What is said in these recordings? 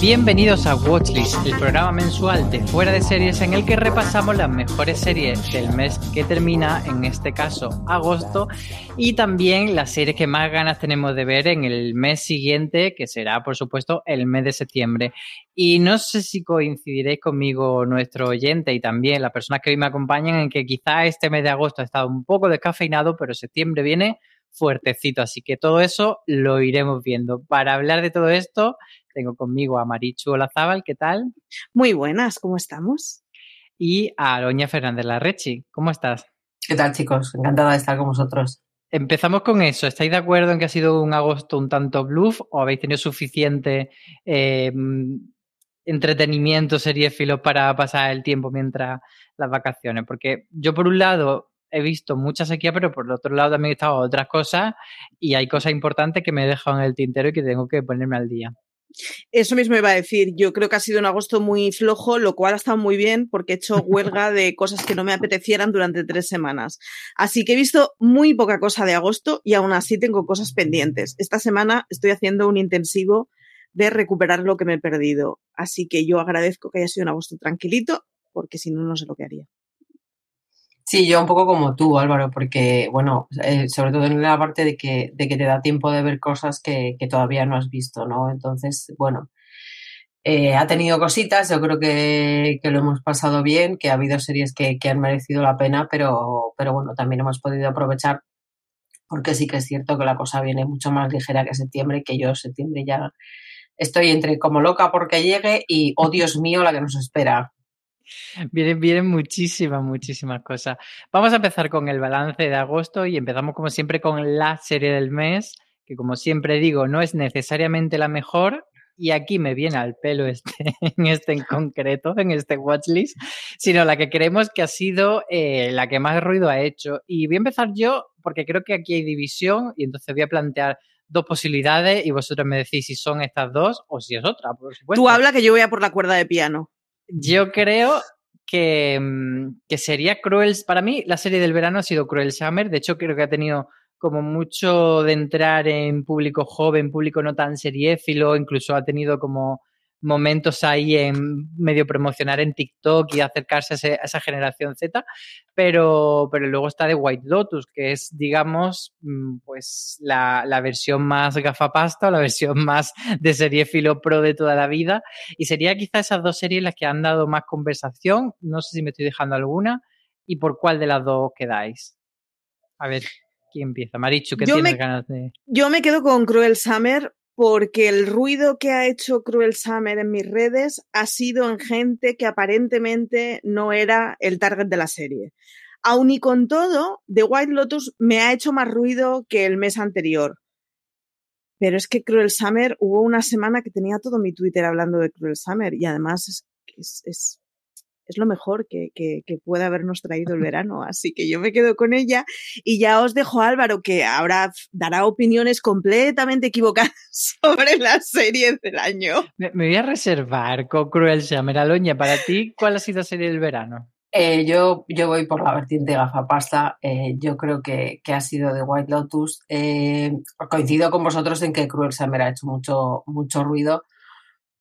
Bienvenidos a Watchlist, el programa mensual de fuera de series en el que repasamos las mejores series del mes que termina, en este caso agosto, y también las series que más ganas tenemos de ver en el mes siguiente, que será por supuesto el mes de septiembre. Y no sé si coincidiréis conmigo, nuestro oyente, y también las personas que hoy me acompañan, en que quizá este mes de agosto ha estado un poco descafeinado, pero septiembre viene fuertecito, así que todo eso lo iremos viendo. Para hablar de todo esto, tengo conmigo a Marichu Olazábal, ¿qué tal? Muy buenas, ¿cómo estamos? Y a Aloña Fernández Larrechi, ¿cómo estás? ¿Qué tal, chicos? Encantada de estar con vosotros. Empezamos con eso. ¿Estáis de acuerdo en que ha sido un agosto un tanto bluff o habéis tenido suficiente eh, entretenimiento, seriéfilo para pasar el tiempo mientras las vacaciones? Porque yo, por un lado, he visto mucha sequía, pero por el otro lado también he estado otras cosas y hay cosas importantes que me he dejado en el tintero y que tengo que ponerme al día. Eso mismo iba a decir. Yo creo que ha sido un agosto muy flojo, lo cual ha estado muy bien porque he hecho huelga de cosas que no me apetecieran durante tres semanas. Así que he visto muy poca cosa de agosto y aún así tengo cosas pendientes. Esta semana estoy haciendo un intensivo de recuperar lo que me he perdido. Así que yo agradezco que haya sido un agosto tranquilito porque si no, no sé lo que haría. Sí, yo un poco como tú, Álvaro, porque, bueno, eh, sobre todo en la parte de que, de que te da tiempo de ver cosas que, que todavía no has visto, ¿no? Entonces, bueno, eh, ha tenido cositas, yo creo que, que, lo hemos pasado bien, que ha habido series que, que han merecido la pena, pero, pero bueno, también hemos podido aprovechar, porque sí que es cierto que la cosa viene mucho más ligera que septiembre, que yo septiembre ya estoy entre como loca porque llegue y, oh Dios mío, la que nos espera. Vienen, muchísimas, muchísimas cosas. Vamos a empezar con el balance de agosto y empezamos como siempre con la serie del mes, que como siempre digo, no es necesariamente la mejor. Y aquí me viene al pelo este, en este en concreto, en este watchlist, sino la que creemos que ha sido eh, la que más ruido ha hecho. Y voy a empezar yo, porque creo que aquí hay división, y entonces voy a plantear dos posibilidades y vosotros me decís si son estas dos o si es otra, por supuesto. Tú habla que yo voy a por la cuerda de piano. Yo creo que, mm, que, sería Cruel. Para mí, la serie del verano ha sido Cruel Summer. De hecho, creo que ha tenido como mucho de entrar en público joven, público no tan seriéfilo. Incluso ha tenido como momentos ahí en medio promocionar en TikTok y acercarse a, ese, a, esa generación Z, pero, pero luego está de White Lotus, que es, digamos, pues la, la versión más gafapasta o la versión más de serie filo pro de toda la vida. Y sería quizá esas dos series las que han dado más conversación. No sé si me estoy dejando alguna. ¿Y por cuál de las dos quedáis? A ver, ¿quién empieza? Marichu, ¿qué yo tienes me, ganas de...? Yo me quedo con Cruel Summer porque el ruido que ha hecho Cruel Summer en mis redes ha sido en gente que aparentemente no era el target de la serie. Aun y con todo, The White Lotus me ha hecho más ruido que el mes anterior. Pero es que Cruel Summer, hubo una semana que tenía todo mi Twitter hablando de Cruel Summer y además es, es, es, es lo mejor que, que, que puede habernos traído el verano. Así que yo me quedo con ella y ya os dejo a Álvaro, que ahora dará opiniones completamente equivocadas sobre las series del año. Me, me voy a reservar con Cruel Summer. Aloña, para ti, ¿cuál ha sido la serie del verano? Eh, yo, yo voy por la vertiente gafapasta. Eh, yo creo que, que, ha sido de White Lotus. Eh, coincido con vosotros en que Cruel Summer ha hecho mucho, mucho ruido.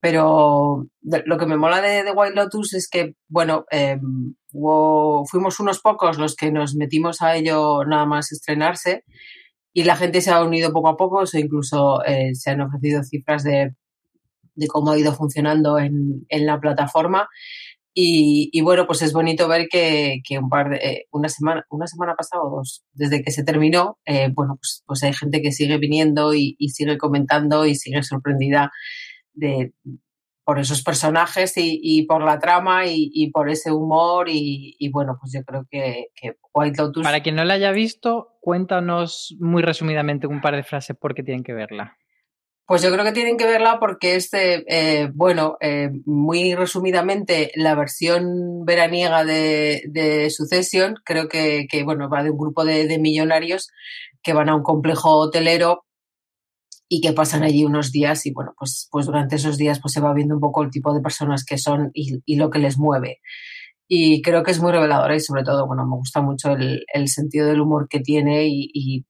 Pero lo que me mola de, de White Lotus es que, bueno, eh, hubo, fuimos unos pocos los que nos metimos a ello nada más estrenarse y la gente se ha unido poco a poco, o incluso eh, se han ofrecido cifras de, de, cómo ha ido funcionando en, en la plataforma. Y, y, bueno, pues es bonito ver que, que un par de, eh, una semana, una semana pasada o dos, desde que se terminó, eh, bueno, pues, pues hay gente que sigue viniendo y, y sigue comentando y sigue sorprendida de, por esos personajes y, y por la trama y, y por ese humor y, y, bueno, pues yo creo que, que, White Lotus... Para quien no la haya visto, cuéntanos muy resumidamente un par de frases por qué tienen que verla. Pues yo creo que tienen que verla porque este, eh, bueno, eh, muy resumidamente, la versión veraniega de, de Succession, creo que, que, bueno, va de un grupo de, de millonarios que van a un complejo hotelero y que pasan allí unos días y bueno, pues, pues durante esos días pues se va viendo un poco el tipo de personas que son y, y lo que les mueve. Y creo que es muy reveladora y sobre todo, bueno, me gusta mucho el, el sentido del humor que tiene y, y,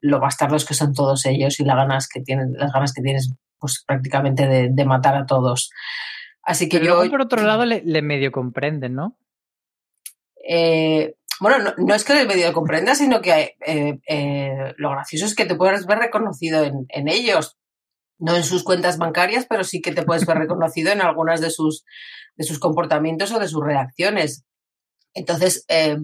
lo bastardos que son todos ellos y las ganas que tienen, las ganas que tienes pues prácticamente de, de matar a todos. Así que Pero yo... por otro lado le, le medio comprenden, ¿no? Eh, bueno, no, es que el medio comprenda, sino que eh, eh, lo gracioso es que te puedes ver reconocido en, ellos. No en sus cuentas bancarias, pero sí que te puedes ver reconocido en algunas de sus, de sus comportamientos o de sus reacciones. Entonces, eh,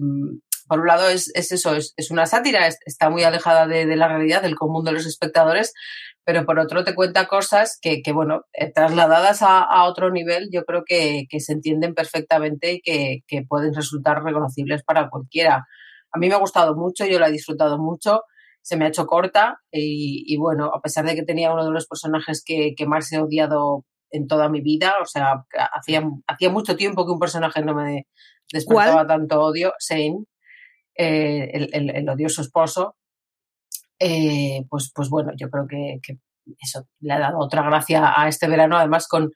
por un lado es, es eso, es, una sátira, es, está muy alejada de, la realidad, del común de los espectadores, pero por otro te cuenta cosas que, que bueno, eh, trasladadas a, a, otro nivel, yo creo que, que se entienden perfectamente y que, que, pueden resultar reconocibles para cualquiera. A mí me ha gustado mucho, yo la he disfrutado mucho, se me ha hecho corta y, y bueno, a pesar de que tenía uno de los personajes que, que más he odiado en toda mi vida, o sea, hacía, hacía mucho tiempo que un personaje no me despertaba ¿Cuál? tanto odio, Shane, eh, el, el, el, odioso esposo, eh, pues, pues bueno, yo creo que, eso le ha dado otra gracia a este verano, además con,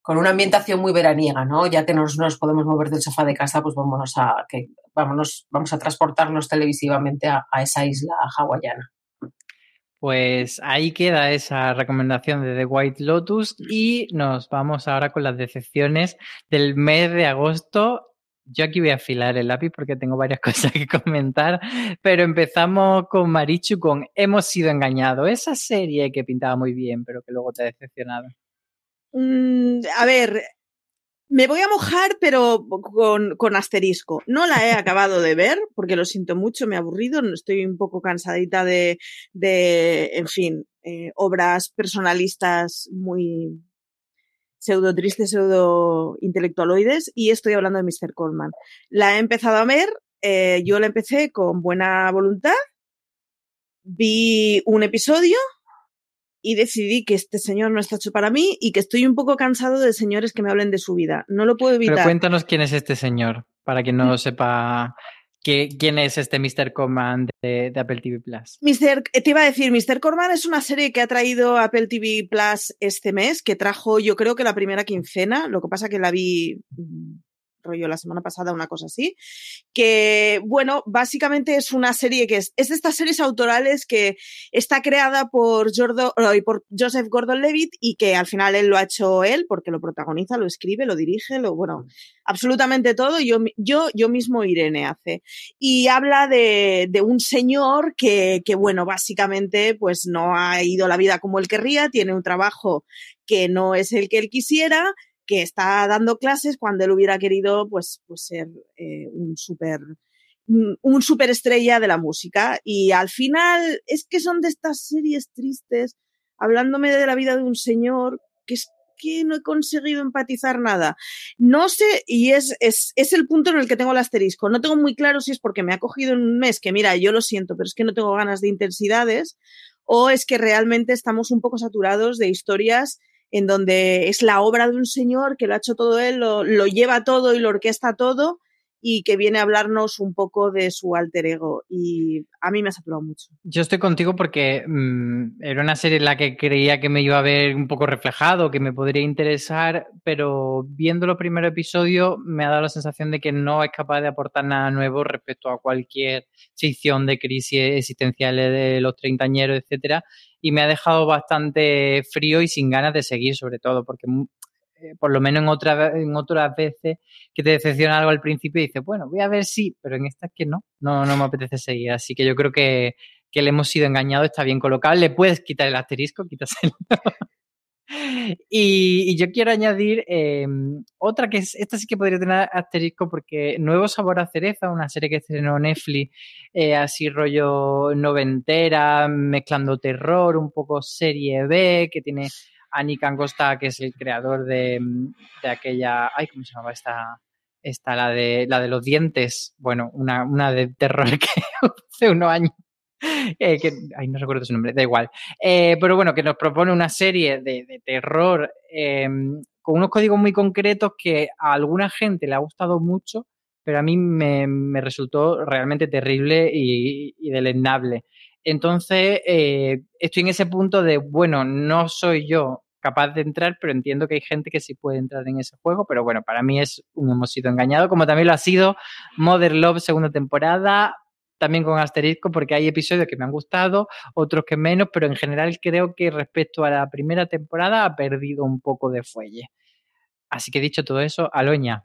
con una ambientación muy veraniega, ¿no? Ya que nos, nos podemos mover del sofá de casa, pues vámonos a, que, vámonos, vamos a transportarnos televisivamente a esa isla hawaiana. Pues ahí queda esa recomendación de The White Lotus y nos vamos ahora con las decepciones del mes de agosto yo aquí voy a afilar el lápiz porque tengo varias cosas que comentar, pero empezamos con Marichu con Hemos sido engañados, esa serie que pintaba muy bien, pero que luego te ha decepcionado. Mm, a ver, me voy a mojar, pero con, asterisco. No la he acabado de ver, porque lo siento mucho, me he aburrido, estoy un poco cansadita de, de en fin, eh, obras personalistas muy, pseudo tristes, pseudo intelectualoides, y estoy hablando de Mr. Coleman. La he empezado a ver, eh, yo la empecé con buena voluntad, vi un episodio y decidí que este señor no está hecho para mí y que estoy un poco cansado de señores que me hablen de su vida. No lo puedo evitar. Pero cuéntanos quién es este señor, para que no sepa ¿Quién es este Mr. Corman de, Apple TV Plus? Mister, eh, te iba a decir, Mr. Corman es una serie que ha traído Apple TV Plus este mes, que trajo yo creo que la primera quincena, lo que pasa que la vi mm, rollo la semana pasada, una cosa así, que, bueno, básicamente es una serie que es, es de estas series autorales que está creada por, Jordo, por Joseph Gordon-Levitt y que al final él lo ha hecho él porque lo protagoniza, lo escribe, lo dirige, lo, bueno, absolutamente todo, yo, yo, yo mismo Irene hace. Y habla de, de un señor que, que, bueno, básicamente pues no ha ido la vida como él querría, tiene un trabajo que no es el que él quisiera, que está dando clases cuando él hubiera querido pues, pues ser eh, un súper un de la música y al final es que son de estas series tristes hablándome de la vida de un señor que es que no he conseguido empatizar nada. No sé, y es, es, es, el punto en el que tengo el asterisco. No tengo muy claro si es porque me ha cogido en un mes, que mira, yo lo siento, pero es que no tengo ganas de intensidades, o es que realmente estamos un poco saturados de historias en donde es la obra de un señor que lo ha hecho todo él, lo, lo lleva todo y lo orquesta todo y que viene a hablarnos un poco de su alter ego. Y a mí me ha saturado mucho. Yo estoy contigo porque mmm, era una serie en la que creía que me iba a ver un poco reflejado, que me podría interesar, pero viendo los primeros episodios me ha dado la sensación de que no es capaz de aportar nada nuevo respecto a cualquier ficción de crisis existenciales de los treintañeros, etcétera, y me ha dejado bastante frío y sin ganas de seguir, sobre todo, porque eh, por lo menos en, otra, en otras veces que te decepciona algo al principio y dices, bueno, voy a ver si, pero en esta es que no, no, no me apetece seguir. Así que yo creo que, que le hemos sido engañado, está bien colocado. Le puedes quitar el asterisco, quítaselo. y, yo quiero añadir eh, otra que es, esta sí que podría tener asterisco porque Nuevo Sabor a Cereza, una serie que estrenó Netflix, eh, así rollo noventera, mezclando terror, un poco serie B, que tiene a Nick Angosta, que es el creador de, de, aquella. Ay, ¿cómo se llama esta? Esta, la de, la de los dientes. Bueno, una, una de terror que hace unos años. Eh, que, ay, no recuerdo su nombre, da igual. Eh, pero bueno, que nos propone una serie de, de terror eh, con unos códigos muy concretos que a alguna gente le ha gustado mucho, pero a mí me, me resultó realmente terrible y, y deleznable. Entonces, eh, estoy en ese punto de, bueno, no soy yo capaz de entrar, pero entiendo que hay gente que sí puede entrar en ese juego, pero bueno, para mí es un hemos sido engañado, como también lo ha sido Mother Love segunda temporada, también con asterisco, porque hay episodios que me han gustado, otros que menos, pero en general creo que respecto a la primera temporada ha perdido un poco de fuelle. Así que dicho todo eso, Aloña,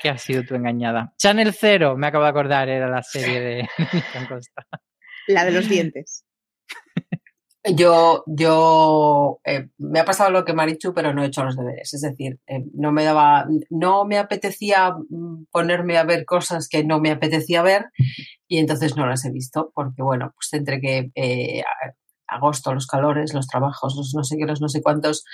¿qué ha sido tu engañada? Channel Zero, me acabo de acordar, era la serie de Costa. La de los dientes. Yo, yo eh, me ha pasado lo que Marichu, pero no he hecho los deberes. Es decir, eh, no me daba, no me apetecía ponerme a ver cosas que no me apetecía ver y entonces no las he visto porque, bueno, pues entre que eh, agosto, los calores, los trabajos, los no sé qué, los no sé cuántos.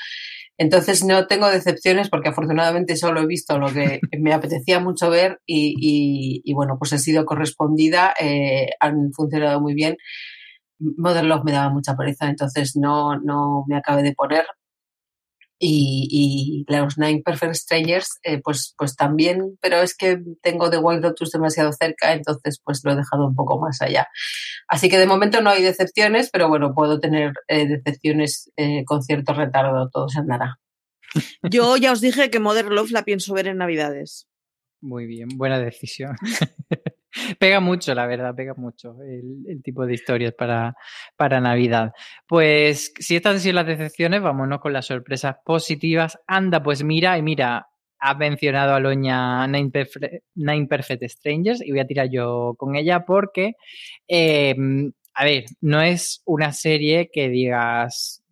Entonces no tengo decepciones porque afortunadamente solo he visto lo que me apetecía mucho ver y, y, y bueno, pues he sido correspondida, eh, han funcionado muy bien. Modern Love me daba mucha pereza, entonces no, no me acabé de poner. Y, y los Nine Perfect Strangers, eh, pues, pues también, pero es que tengo The Wild Lotus demasiado cerca, entonces pues lo he dejado un poco más allá. Así que de momento no hay decepciones, pero bueno, puedo tener eh, decepciones eh, con cierto retardo, todo se andará. Yo ya os dije que Modern Love la pienso ver en Navidades. Muy bien, buena decisión. pega mucho, la verdad, pega mucho el, tipo de historias para, para Navidad. Pues si estas han sido las decepciones, vámonos con las sorpresas positivas. Anda, pues mira, y mira, ha mencionado a Loña Nine, Perfe Nine, Perfect Strangers y voy a tirar yo con ella porque, eh, a ver, no es una serie que digas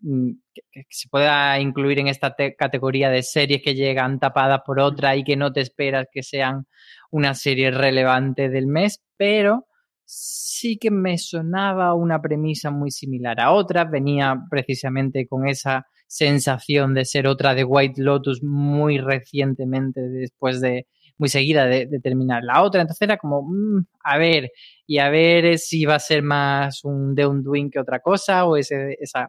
que, que se pueda incluir en esta categoría de series que llegan tapadas por otra y que no te esperas que sean una serie relevante del mes, pero sí que me sonaba una premisa muy similar a otras, venía precisamente con esa sensación de ser otra de White Lotus muy recientemente después de muy seguida de, terminar la otra, entonces era como, mmm, a ver, y a ver si va a ser más un de un que otra cosa, o ese, esa,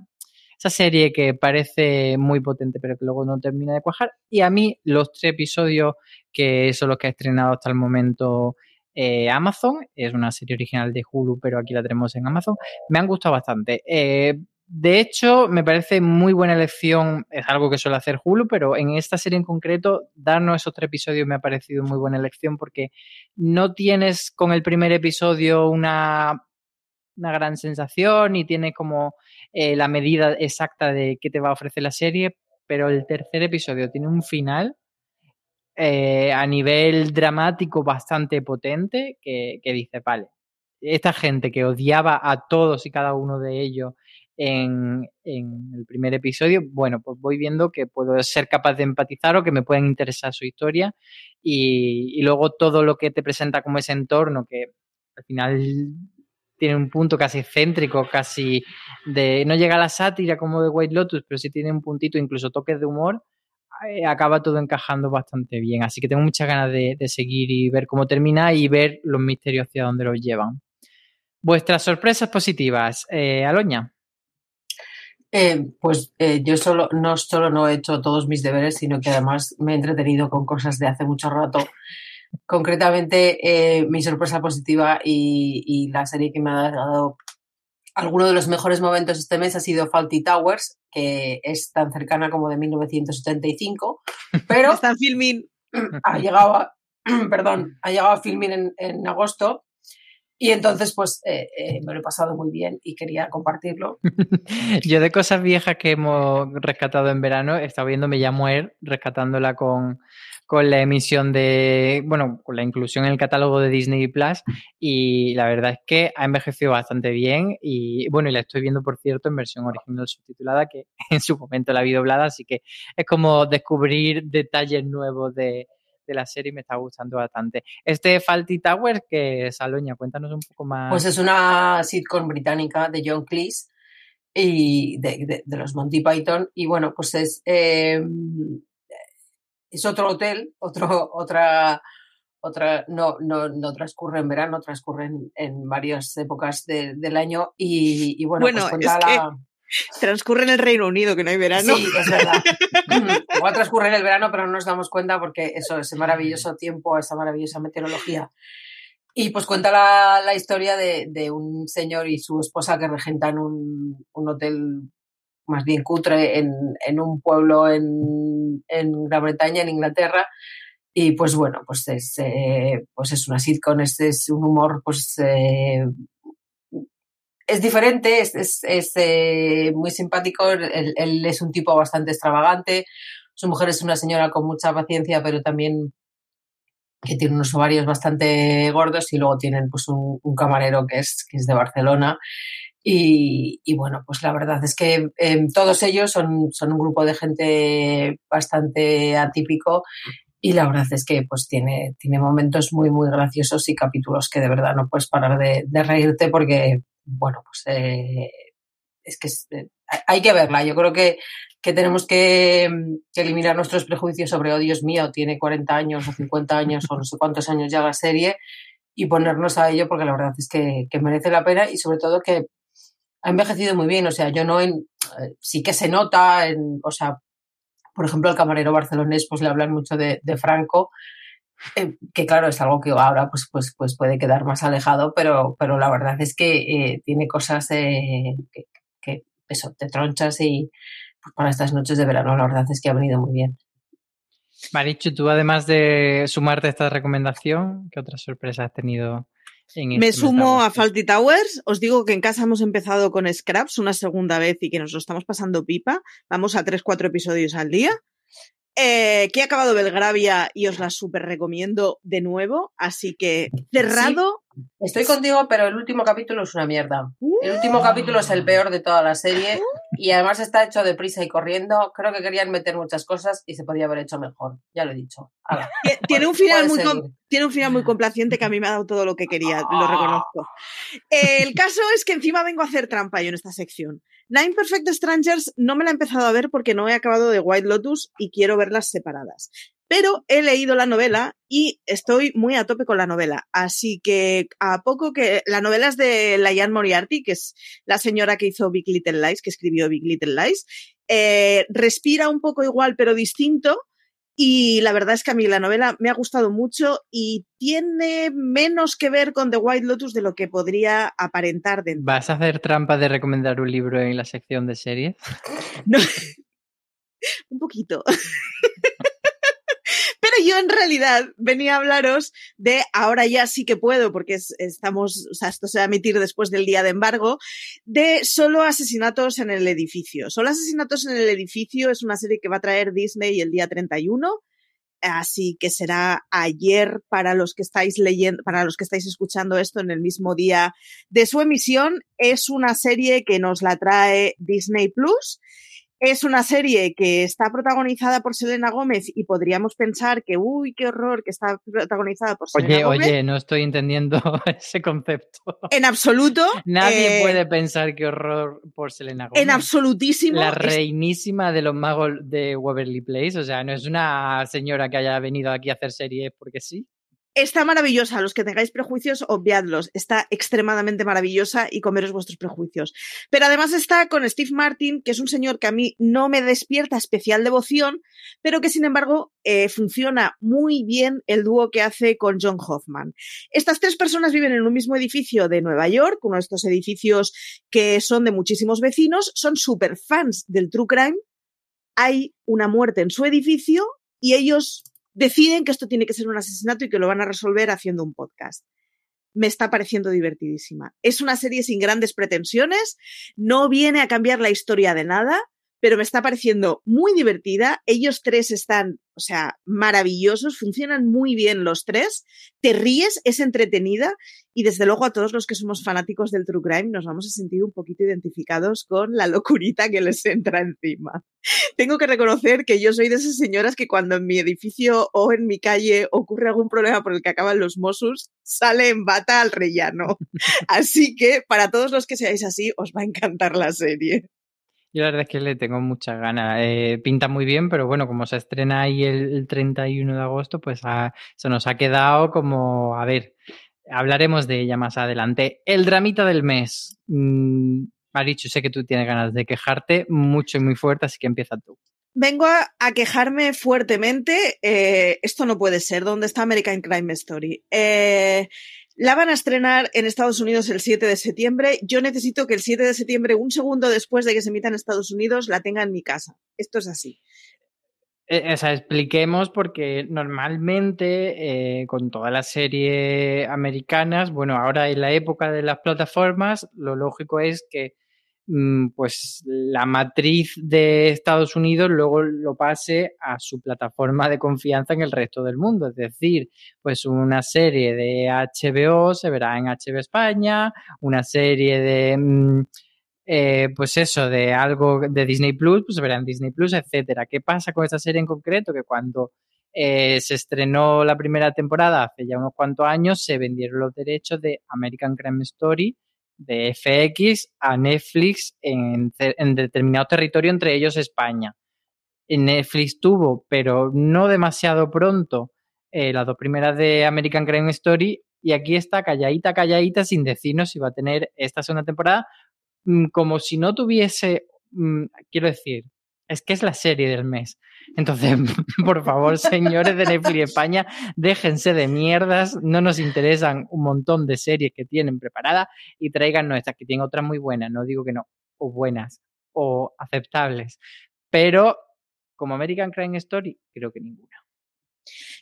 esa serie que parece muy potente pero que luego no termina de cuajar. Y a mí los tres episodios que son los que ha estrenado hasta el momento eh, Amazon, es una serie original de Hulu, pero aquí la tenemos en Amazon, me han gustado bastante. Eh, de hecho, me parece muy buena elección, es algo que suele hacer Hulu, pero en esta serie en concreto, darnos esos tres episodios me ha parecido muy buena elección porque no tienes con el primer episodio una, una gran sensación y tiene como eh, la medida exacta de qué te va a ofrecer la serie, pero el tercer episodio tiene un final eh, a nivel dramático bastante potente que, que dice, vale, esta gente que odiaba a todos y cada uno de ellos en, en, el primer episodio, bueno, pues voy viendo que puedo ser capaz de empatizar o que me pueden interesar su historia y, y luego todo lo que te presenta como ese entorno que al final tiene un punto casi céntrico, casi de no llega a la sátira como de White Lotus, pero sí tiene un puntito, incluso toques de humor, eh, acaba todo encajando bastante bien. Así que tengo muchas ganas de, seguir y ver cómo termina y ver los misterios hacia dónde los llevan. Vuestras sorpresas positivas, eh, Aloña. Eh, pues eh, yo solo, no solo no he hecho todos mis deberes, sino que además me he entretenido con cosas de hace mucho rato. Concretamente, eh, mi sorpresa positiva y, y la serie que me ha dado alguno de los mejores momentos este mes ha sido Faulty Towers, que es tan cercana como de 1975, pero Está en filming. ha llegado a, perdón, ha llegado a filming en, en agosto y entonces pues eh, eh, me lo he pasado muy bien y quería compartirlo. Yo de cosas viejas que hemos rescatado en verano, he estado viendo Me llamo Er, rescatándola con, con la emisión de, bueno, con la inclusión en el catálogo de Disney Plus y la verdad es que ha envejecido bastante bien y bueno, y la estoy viendo por cierto en versión original subtitulada que en su momento la vi doblada, así que es como descubrir detalles nuevos de, de la serie y me está gustando bastante. Este Faulty Towers, que Saloña, cuéntanos un poco más. Pues es una sitcom británica de John Cleese y de, de- de los Monty Python y bueno, pues es, eh, es otro hotel, otro, otra, otra, no, no, no transcurre en verano, transcurre en, en varias épocas de- del año y, y bueno, Bueno, pues cuenta es que- la... Transcurre en el Reino Unido, que no hay verano. Sí, es verdad. Igual transcurre en el verano, pero no nos damos cuenta porque eso, ese maravilloso tiempo, esa maravillosa meteorología. Y pues cuenta la, la historia de, de un señor y su esposa que regentan un, un hotel más bien cutre en, en un pueblo en, en Gran Bretaña, en Inglaterra. Y pues bueno, pues es, eh, pues es una sitcom, es, un humor pues eh, es diferente, es, es, es, eh, muy simpático, él, él, es un tipo bastante extravagante, su mujer es una señora con mucha paciencia, pero también que tiene unos ovarios bastante gordos y luego tienen pues un, un camarero que es, que es de Barcelona. Y, bueno, pues la verdad es que eh, todos ellos son, son un grupo de gente bastante atípico y la verdad es que pues tiene, tiene momentos muy, muy graciosos y capítulos que de verdad no puedes parar de, reírte porque, bueno, pues eh, es que es, eh, hay que verla. Yo creo que, que tenemos que, que, eliminar nuestros prejuicios sobre, oh Dios mío, tiene 40 años o 50 años o no sé cuántos años ya la serie y ponernos a ello porque la verdad es que, que merece la pena y sobre todo que ha envejecido muy bien. O sea, yo no, en, sí que se nota, en, o sea, por ejemplo, el camarero barcelonés, pues le hablan mucho de, Franco, eh, que claro, es algo que ahora pues, pues, pues puede quedar más alejado, pero, pero la verdad es que eh, tiene cosas eh, que, que, eso, te tronchas y pues, para estas noches de verano la verdad es que ha venido muy bien. Marichu, tú además de sumarte a esta recomendación, ¿qué otras sorpresas has tenido? En este Me sumo a Faulty Towers. Os digo que en casa hemos empezado con Scraps una segunda vez y que nos lo estamos pasando pipa. Vamos a 3-4 episodios al día. Eh, que he acabado Belgravia y os la súper recomiendo de nuevo. Así que cerrado. Sí, estoy contigo, pero el último capítulo es una mierda. El último capítulo es el peor de toda la serie y además está hecho deprisa y corriendo. Creo que querían meter muchas cosas y se podía haber hecho mejor. Ya lo he dicho. Tiene un final muy tiene un final muy complaciente que a mí me ha dado todo lo que quería, lo reconozco. El caso es que encima vengo a hacer trampa yo en esta sección. Nine Perfect Strangers no me la he empezado a ver porque no he acabado de White Lotus y quiero verlas separadas. Pero he leído la novela y estoy muy a tope con la novela. Así que a poco que la novela es de Layan Moriarty, que es la señora que hizo Big Little Lies, que escribió Big Little Lies. Eh, respira un poco igual pero distinto. Y la verdad es que a mí la novela me ha gustado mucho y tiene menos que ver con The White Lotus de lo que podría aparentar dentro. ¿Vas a hacer trampa de recomendar un libro en la sección de series? No. un poquito. Pero yo en realidad venía a hablaros de ahora ya sí que puedo, porque es, estamos, o sea, esto se va a emitir después del día de embargo, de solo asesinatos en el edificio. Solo asesinatos en el edificio es una serie que va a traer Disney el día 31. Así que será ayer para los que estáis leyendo, para los que estáis escuchando esto en el mismo día de su emisión. Es una serie que nos la trae Disney Plus. Es una serie que está protagonizada por Selena Gómez y podríamos pensar que, uy, qué horror, que está protagonizada por Selena oye, Gómez. Oye, no estoy entendiendo ese concepto. En absoluto. Nadie eh, puede pensar qué horror por Selena Gómez. En absolutísimo. La reinísima de los magos de Waverly Place. O sea, no es una señora que haya venido aquí a hacer series porque sí. Está maravillosa. Los que tengáis prejuicios, obviadlos. Está extremadamente maravillosa y comeros vuestros prejuicios. Pero además está con Steve Martin, que es un señor que a mí no me despierta especial devoción, pero que sin embargo eh, funciona muy bien el dúo que hace con John Hoffman. Estas tres personas viven en un mismo edificio de Nueva York, uno de estos edificios que son de muchísimos vecinos, son super fans del True Crime. Hay una muerte en su edificio y ellos deciden que esto tiene que ser un asesinato y que lo van a resolver haciendo un podcast. Me está pareciendo divertidísima. Es una serie sin grandes pretensiones, no viene a cambiar la historia de nada, pero me está pareciendo muy divertida. Ellos tres están, o sea, maravillosos, funcionan muy bien los tres. Te ríes, es entretenida y desde luego a todos los que somos fanáticos del True Crime nos vamos a sentir un poquito identificados con la locurita que les entra encima. Tengo que reconocer que yo soy de esas señoras que cuando en mi edificio o en mi calle ocurre algún problema por el que acaban los Mossos, sale en bata al rellano. Así que para todos los que seáis así, os va a encantar la serie. Yo la verdad es que le tengo muchas ganas. Eh, pinta muy bien, pero bueno, como se estrena ahí el, el 31 de agosto, pues se nos ha quedado como, a ver, hablaremos de ella más adelante. El dramita del mes. Mm, Marichu, sé que tú tienes ganas de quejarte mucho y muy fuerte, así que empieza tú. Vengo a, a quejarme fuertemente. eh, esto no puede ser. ¿Dónde está American Crime Story? Eh, la van a estrenar en Estados Unidos el 7 de septiembre. Yo necesito que el 7 de septiembre, un segundo después de que se emita en Estados Unidos, la tenga en mi casa. Esto es así. Eh, o sea, expliquemos porque normalmente eh, con todas las series americanas, bueno, ahora en la época de las plataformas, lo lógico es que pues la matriz de Estados Unidos luego lo pase a su plataforma de confianza en el resto del mundo. Es decir, pues una serie de HBO se verá en HBO España, una serie de... mm, eh, pues eso, de algo de Disney Plus, pues se verá en Disney Plus, etcétera. ¿Qué pasa con esta serie en concreto? Que cuando eh, se estrenó la primera temporada hace ya unos cuantos años, se vendieron los derechos de American Crime Story de FX a Netflix en, determinado territorio, entre ellos España. Netflix tuvo, pero no demasiado pronto, eh, las dos primeras de American Crime Story y aquí está calladita, calladita, sin decirnos si va a tener esta segunda temporada mm, como si no tuviese, mm, quiero decir, es que es la serie del mes. Entonces, por favor, señores de Netflix España, déjense de mierdas, no nos interesan un montón de series que tienen preparadas y traigan nuestras, que tienen otras muy buenas, no digo que no, o buenas, o aceptables, pero como American Crime Story, creo que ninguna.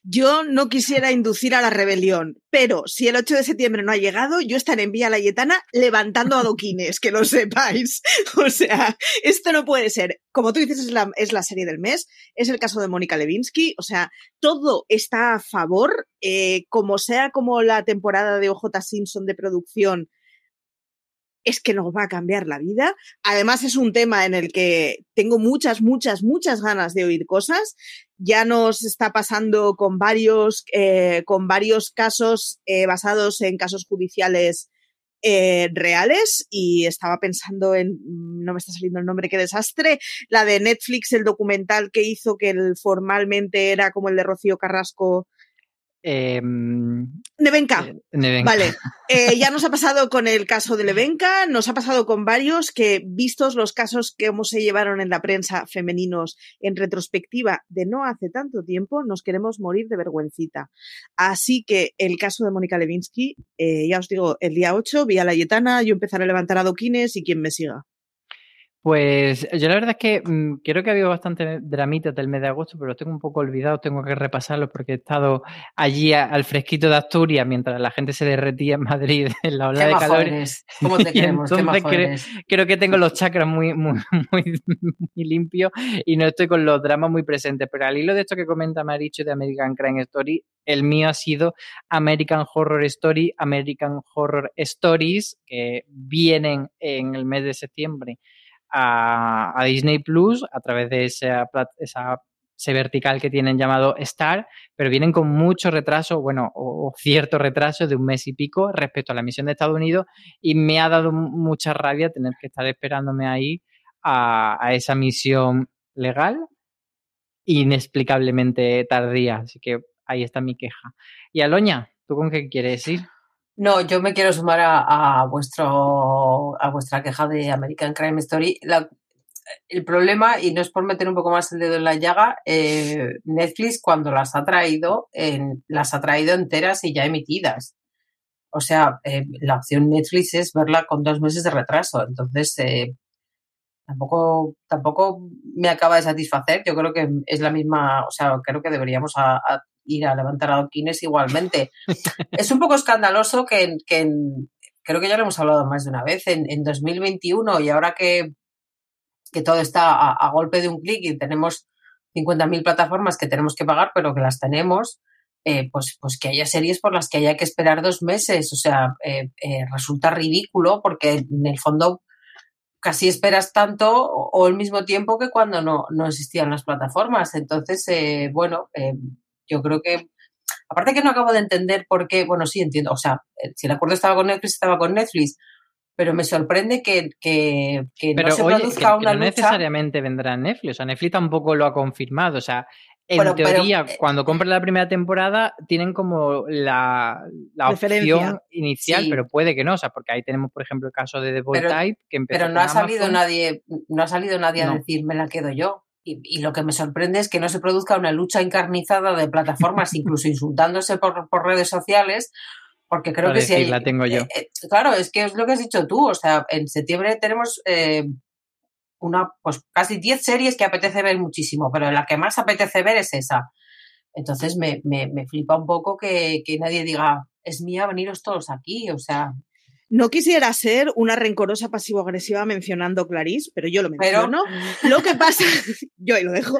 Yo no quisiera inducir a la rebelión, pero si el 8 de septiembre no ha llegado, yo estaré en Vía Layetana levantando adoquines, que lo sepáis. O sea, esto no puede ser. Como tú dices, es la, serie del mes, es el caso de Mónica Levinsky, o sea, todo está a favor, eh, como sea como la temporada de OJ Simpson de producción, es que nos va a cambiar la vida. Además, es un tema en el que tengo muchas, muchas, muchas ganas de oír cosas. Ya nos está pasando con varios, eh, con varios casos eh, basados en casos judiciales eh, reales y estaba pensando en, mm, no me está saliendo el nombre, qué desastre, la de Netflix, el documental que hizo que el, formalmente era como el de Rocío Carrasco. Eh, Nevenka. eh, Nevenka. Vale, eh, ya nos ha pasado con el caso de Levenka, nos ha pasado con varios que, vistos los casos que cómo se llevaron en la prensa femeninos en retrospectiva de no hace tanto tiempo, nos queremos morir de vergüencita. Así que el caso de Mónica Levinsky, eh, ya os digo, el día 8, vía Layetana, yo empezaré a levantar adoquines y quien me siga. Pues yo la verdad es que mm, creo que ha habido bastante dramitas del mes de agosto, pero los tengo un poco olvidados, tengo que repasarlos porque he estado allí a- al fresquito de Asturias mientras la gente se derretía en Madrid en la ola de majo calor. eres. ¿Cómo te queremos? Entonces majo cre- eres. Creo que tengo los chakras muy, muy, muy, muy limpios y no estoy con los dramas muy presentes. Pero al hilo de esto que comenta Maricho de American Crime Story, el mío ha sido American Horror Story, American Horror Stories, que vienen en el mes de septiembre a, Disney Plus a través de ese vertical que tienen llamado Star, pero vienen con mucho retraso, bueno, o, cierto retraso de un mes y pico respecto a la emisión de Estados Unidos y me ha dado mu- mucha rabia tener que estar esperándome ahí a, a esa misión legal inexplicablemente tardía. Así que ahí está mi queja. Y Aloña, ¿tú con qué quieres ir? No, yo me quiero sumar a, a vuestro a vuestra queja de American Crime Story. El problema, y no es por meter un poco más el dedo en la llaga, eh, Netflix cuando las ha traído, las ha traído enteras y ya emitidas. O sea, eh, la opción Netflix es verla con dos meses de retraso. Entonces, eh, tampoco, tampoco me acaba de satisfacer. Yo creo que es la misma, o sea, creo que deberíamos a ir a levantar adoquines igualmente. es un poco escandaloso que, que en- creo que ya lo hemos hablado más de una vez, en, en 2021 y ahora que, que todo está a, a golpe de un clic y tenemos 50.000 plataformas que tenemos que pagar, pero que las tenemos, eh, pues, pues que haya series por las que haya que esperar dos meses. O sea, eh, eh, resulta ridículo porque en el fondo casi esperas tanto o, o el mismo tiempo que cuando no, no existían las plataformas. Entonces, eh, bueno, eh, yo creo que, aparte que no acabo de entender por qué, bueno, sí entiendo, o sea, eh, si el acuerdo estaba con Netflix, estaba con Netflix, pero me sorprende que, que, que Pero no se oye, que, produzca que una no lucha. necesariamente vendrá Netflix. O sea, Netflix tampoco lo ha confirmado. O sea, en Bueno, teoría, eh, cuando compren la primera temporada, tienen como la, la opción inicial, Sí. pero puede que no. O sea, porque ahí tenemos, por ejemplo, el caso de The Boy Pero- Type, que empezó pero no ha salido nadie, no ha salido nadie a No. decir me la quedo yo. Y, y lo que me sorprende es que no se produzca una lucha encarnizada de plataformas, incluso insultándose por, por redes sociales, porque creo que si hay, la tengo yo. eh, eh, claro, es que es lo que has dicho tú. O sea, en septiembre tenemos eh, una, pues casi 10 series que apetece ver muchísimo, pero la que más apetece ver es esa. Entonces me, me, me flipa un poco que, que nadie diga, es mía, veniros todos aquí. O sea, No quisiera ser una rencorosa pasivo-agresiva mencionando Clarice, pero yo lo pero menciono. Lo que pasa, yo ahí lo dejo,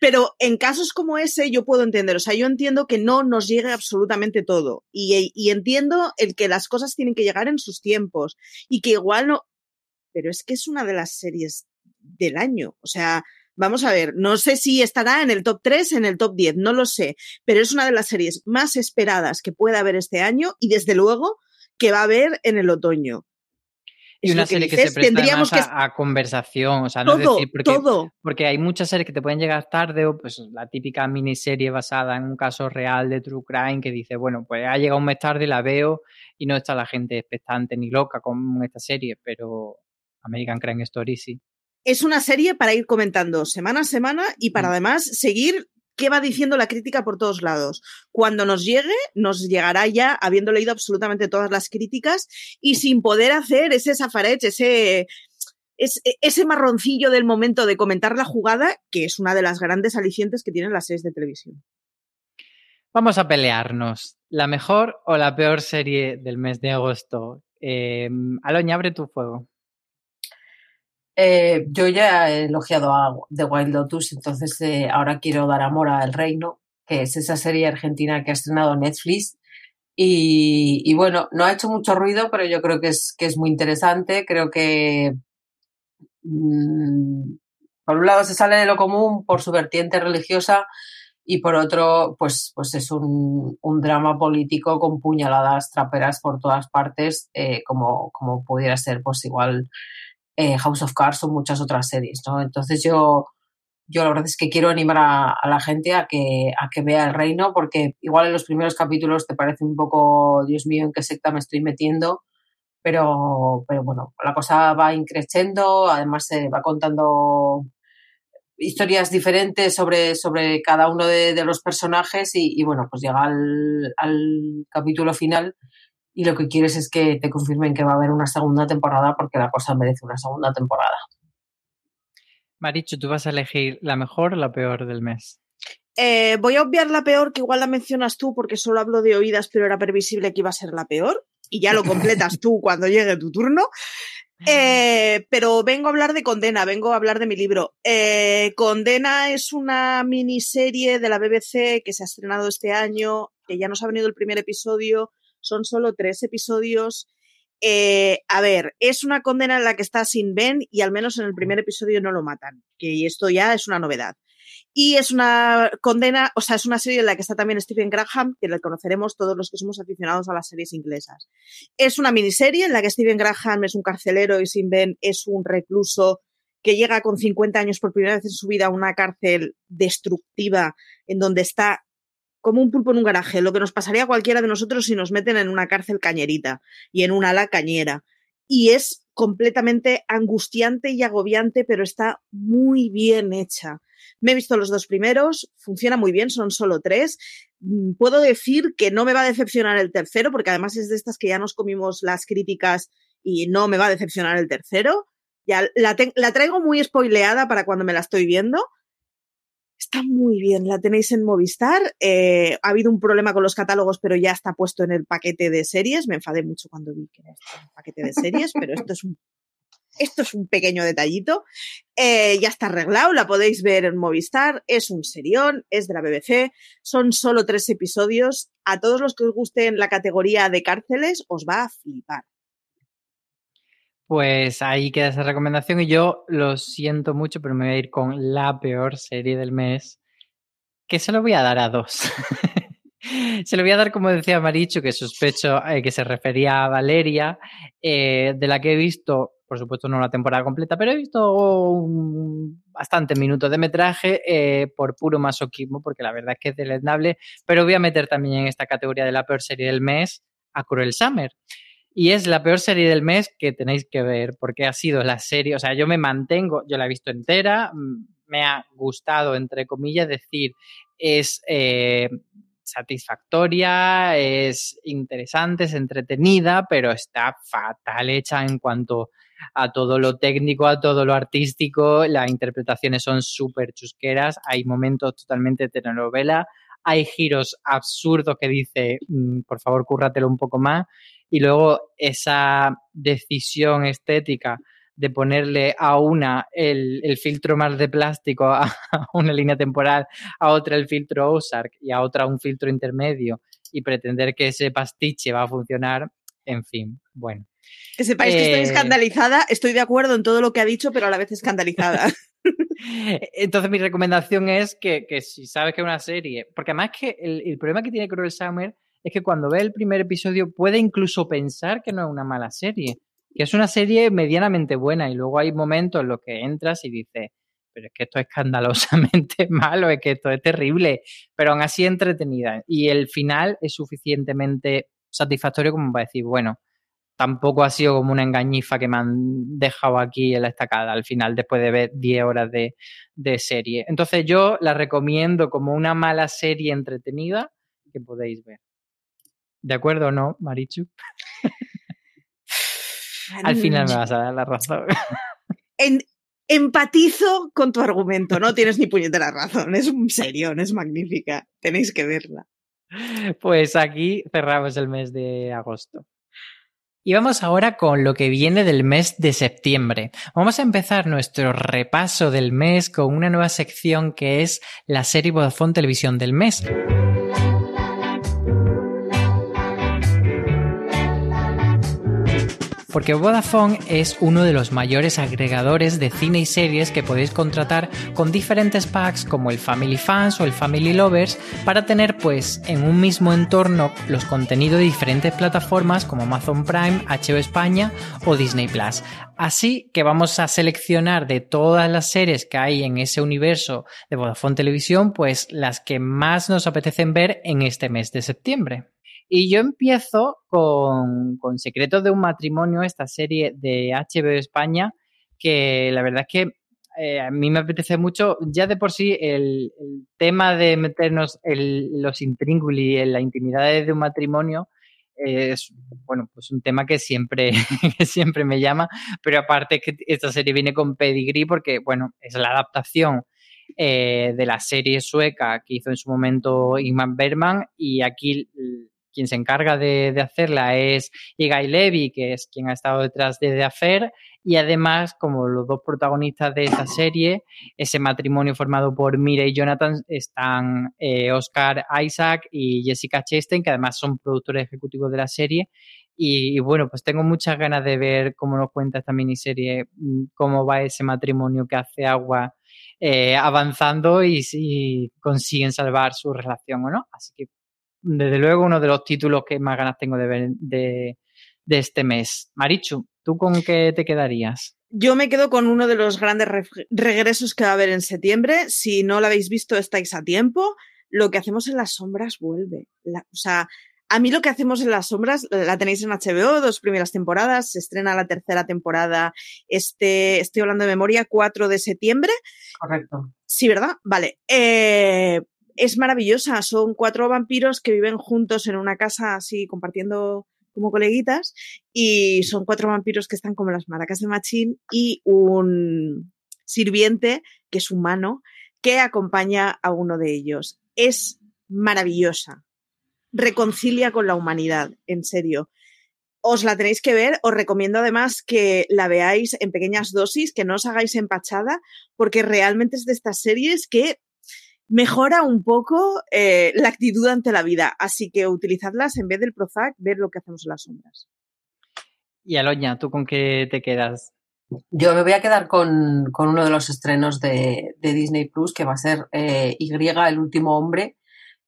pero en casos como ese yo puedo entender, o sea, yo entiendo que no nos llegue absolutamente todo y, y entiendo el que las cosas tienen que llegar en sus tiempos y que igual no, pero es que es una de las series del año, o sea, vamos a ver, no sé si estará en el top 3, en el top 10, no lo sé, pero es una de las series más esperadas que pueda haber este año y desde luego que va a haber en el otoño. Y Es una que serie que se presta tendríamos que a, conversación. O sea, no es todo, decir, porque, todo. porque hay muchas series que te pueden llegar tarde o pues la típica miniserie basada en un caso real de True Crime que dice, bueno, pues ha llegado un mes tarde, la veo y no está la gente expectante ni loca con esta serie, pero American Crime Story sí. Es una serie para ir comentando semana a semana y para Mm. además seguir qué va diciendo la crítica por todos lados. Cuando nos llegue, nos llegará ya habiendo leído absolutamente todas las críticas y sin poder hacer ese safarech, ese, es- ese marroncillo del momento de comentar la jugada, que es una de las grandes alicientes que tienen las series de televisión. Vamos a pelearnos. ¿La mejor o la peor serie del mes de agosto? Eh, Aloña, abre tu fuego. Eh, yo ya he elogiado a The Wild Lotus, entonces eh, ahora quiero dar amor a El Reino, que es esa serie argentina que ha estrenado Netflix. Y, bueno, no ha hecho mucho ruido, pero yo creo que es, que es muy interesante. Creo que, mm, por un lado, se sale de lo común por su vertiente religiosa y por otro, pues, pues es un, un drama político con puñaladas traperas por todas partes, eh, como, como pudiera ser, pues igual eh, House of Cards o muchas otras series, ¿no? Entonces yo, yo la verdad es que quiero animar a, a la gente a que, a que vea el reino, porque igual en los primeros capítulos te parece un poco, Dios mío, en qué secta me estoy metiendo, pero, pero bueno, la cosa va increciendo, además se va contando historias diferentes sobre, sobre cada uno de, de los personajes y, y, bueno, pues llega al, al capítulo final y lo que quieres es que te confirmen que va a haber una segunda temporada porque la cosa merece una segunda temporada. Marichu, ¿tú vas a elegir la mejor o la peor del mes? Eh, voy a obviar la peor, que igual la mencionas tú porque solo hablo de oídas, pero era previsible que iba a ser la peor. Y ya lo completas tú cuando llegue tu turno. Eh, pero vengo a hablar de Condena, vengo a hablar de mi libro. Eh, Condena es una miniserie de la BBC que se ha estrenado este año, que ya nos ha venido el primer episodio, son solo tres episodios. Eh, a ver, es una condena en la que está sin Ben y al menos en el primer episodio no lo matan, que esto ya es una novedad. Y es una condena, o sea, es una serie en la que está también Stephen Graham, que le conoceremos todos los que somos aficionados a las series inglesas. Es una miniserie en la que Stephen Graham es un carcelero y Sin Ben es un recluso que llega con 50 años por primera vez en su vida a una cárcel destructiva en donde está como un pulpo en un garaje, lo que nos pasaría a cualquiera de nosotros si nos meten en una cárcel cañerita y en una ala cañera. Y es completamente angustiante y agobiante, pero está muy bien hecha. Me he visto los dos primeros, funciona muy bien, son solo tres. Mm, Puedo decir que no me va a decepcionar el tercero, porque además es de estas que ya nos comimos las críticas y no me va a decepcionar el tercero. Ya la, la traigo muy spoileada para cuando me la estoy viendo. Está muy bien, la tenéis en Movistar. Eh, ha habido un problema con los catálogos, pero ya está puesto en el paquete de series. Me enfadé mucho cuando vi que en el paquete de series, pero esto es un, esto es un pequeño detallito. Eh, ya está arreglado, la podéis ver en Movistar. Es un serión, es de la BBC. Son solo tres episodios. A todos los que os gusten la categoría de cárceles, os va a flipar. Pues ahí queda esa recomendación y yo lo siento mucho, pero me voy a ir con la peor serie del mes, que se lo voy a dar a dos. se lo voy a dar, como decía Maricho, que sospecho eh, que se refería a Valeria, eh, de la que he visto, por supuesto no la temporada completa, pero he visto bastante minutos de metraje eh, por puro masoquismo, porque la verdad es que es deleznable, pero voy a meter también en esta categoría de la peor serie del mes a Cruel Summer. Y es la peor serie del mes que tenéis que ver, porque ha sido la serie, o sea, yo me mantengo, yo la he visto entera, me ha gustado, entre comillas, decir, es eh, satisfactoria, es interesante, es entretenida, pero está fatal hecha en cuanto a todo lo técnico, a todo lo artístico, las interpretaciones son súper chusqueras, hay momentos totalmente telenovela, hay giros absurdos que dice, mm, por favor, cúrratelo un poco más, y luego esa decisión estética de ponerle a una el, el, filtro más de plástico a, a, una línea temporal, a otra el filtro Ozark y a otra un filtro intermedio y pretender que ese pastiche va a funcionar, en fin, bueno. Que sepáis eh... que estoy escandalizada, estoy de acuerdo en todo lo que ha dicho, pero a la vez escandalizada. Entonces mi recomendación es que, que, si sabes que es una serie, porque además que el, el problema que tiene Cruel Summer es que cuando ve el primer episodio puede incluso pensar que no es una mala serie, que es una serie medianamente buena y luego hay momentos en los que entras y dices, pero es que esto es escandalosamente malo, es que esto es terrible, pero aún así entretenida. Y el final es suficientemente satisfactorio como para decir, bueno, tampoco ha sido como una engañifa que me han dejado aquí en la estacada al final después de ver 10 horas de, de serie. Entonces yo la recomiendo como una mala serie entretenida que podéis ver. ¿De acuerdo o no, Marichu? Al final me vas a dar la razón. En, empatizo con tu argumento, no tienes ni puñetera razón. Es un serio, es magnífica. Tenéis que verla. Pues aquí cerramos el mes de agosto. Y vamos ahora con lo que viene del mes de septiembre. Vamos a empezar nuestro repaso del mes con una nueva sección que es la serie Vodafone Televisión del mes. Porque Vodafone es uno de los mayores agregadores de cine y series que podéis contratar con diferentes packs como el Family Fans o el Family Lovers para tener pues en un mismo entorno los contenidos de diferentes plataformas como Amazon Prime, HBO España o Disney Plus. Así que vamos a seleccionar de todas las series que hay en ese universo de Vodafone Televisión pues las que más nos apetecen ver en este mes de septiembre. Y yo empiezo con, con, Secretos de un matrimonio, esta serie de HBO España, que la verdad es que eh, a mí me apetece mucho. Ya de por sí el, tema de meternos en los intríngulis en las intimidades de un matrimonio es bueno pues un tema que siempre siempre me llama pero aparte que esta serie viene con pedigree porque bueno es la adaptación eh, de la serie sueca que hizo en su momento Ingmar Bergman y aquí quien se encarga de, de, hacerla es Igai Levy, que es quien ha estado detrás de The Affair, y además, como los dos protagonistas de esta serie, ese matrimonio formado por Mire y Jonathan, están eh, Oscar Isaac y Jessica Chastain, que además son productores ejecutivos de la serie. Y, bueno, pues tengo muchas ganas de ver cómo nos cuenta esta miniserie, cómo va ese matrimonio que hace agua eh, avanzando y si consiguen salvar su relación o no. Así que desde luego uno de los títulos que más ganas tengo de ver de, de este mes. Marichu, ¿tú con qué te quedarías? Yo me quedo con uno de los grandes re regresos que va a haber en septiembre. Si no lo habéis visto, estáis a tiempo. lo que hacemos en las sombras vuelve. o sea, a mí lo que hacemos en las sombras, la tenéis en HBO, dos primeras temporadas, se estrena la tercera temporada, este, estoy hablando de memoria, 4 de septiembre. Correcto. Sí, ¿verdad? Vale. Eh, es maravillosa, son cuatro vampiros que viven juntos en una casa así compartiendo como coleguitas y son cuatro vampiros que están como las maracas de Machín y un sirviente que es humano que acompaña a uno de ellos. Es maravillosa reconcilia con la humanidad, en serio. Os la tenéis que ver, os recomiendo además que la veáis en pequeñas dosis, que no os hagáis empachada, porque realmente es de estas series que mejora un poco eh, la actitud ante la vida. Así que utilizadlas en vez del Prozac, ver lo que hacemos en las sombras. Y Aloña, ¿tú con qué te quedas? Yo me voy a quedar con, uno de los estrenos de, Disney Plus, que va a ser eh, Y, el último hombre,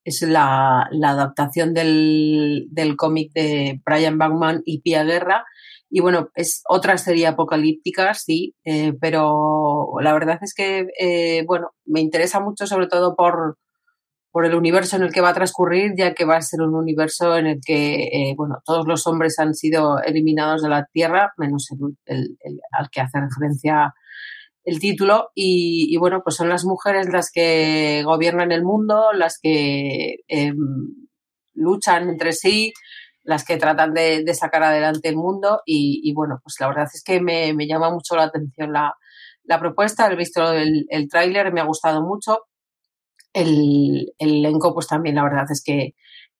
es la, la adaptación del, del cómic de Brian Bachman y Pia Guerra. Y bueno, es otra serie apocalíptica, sí, eh, pero la verdad es que, eh, bueno, me interesa mucho sobre todo por, por el universo en el que va a transcurrir, ya que va a ser un universo en el que, eh, bueno, todos los hombres han sido eliminados de la Tierra, menos el, al que hace referencia el título y, bueno, pues son las mujeres las que gobiernan el mundo, las que em, luchan entre sí, las que tratan de, sacar adelante el mundo y, bueno, pues la verdad es que me, llama mucho la atención la, propuesta, he visto el, el tráiler, me ha gustado mucho. El, el elenco, pues también la verdad es que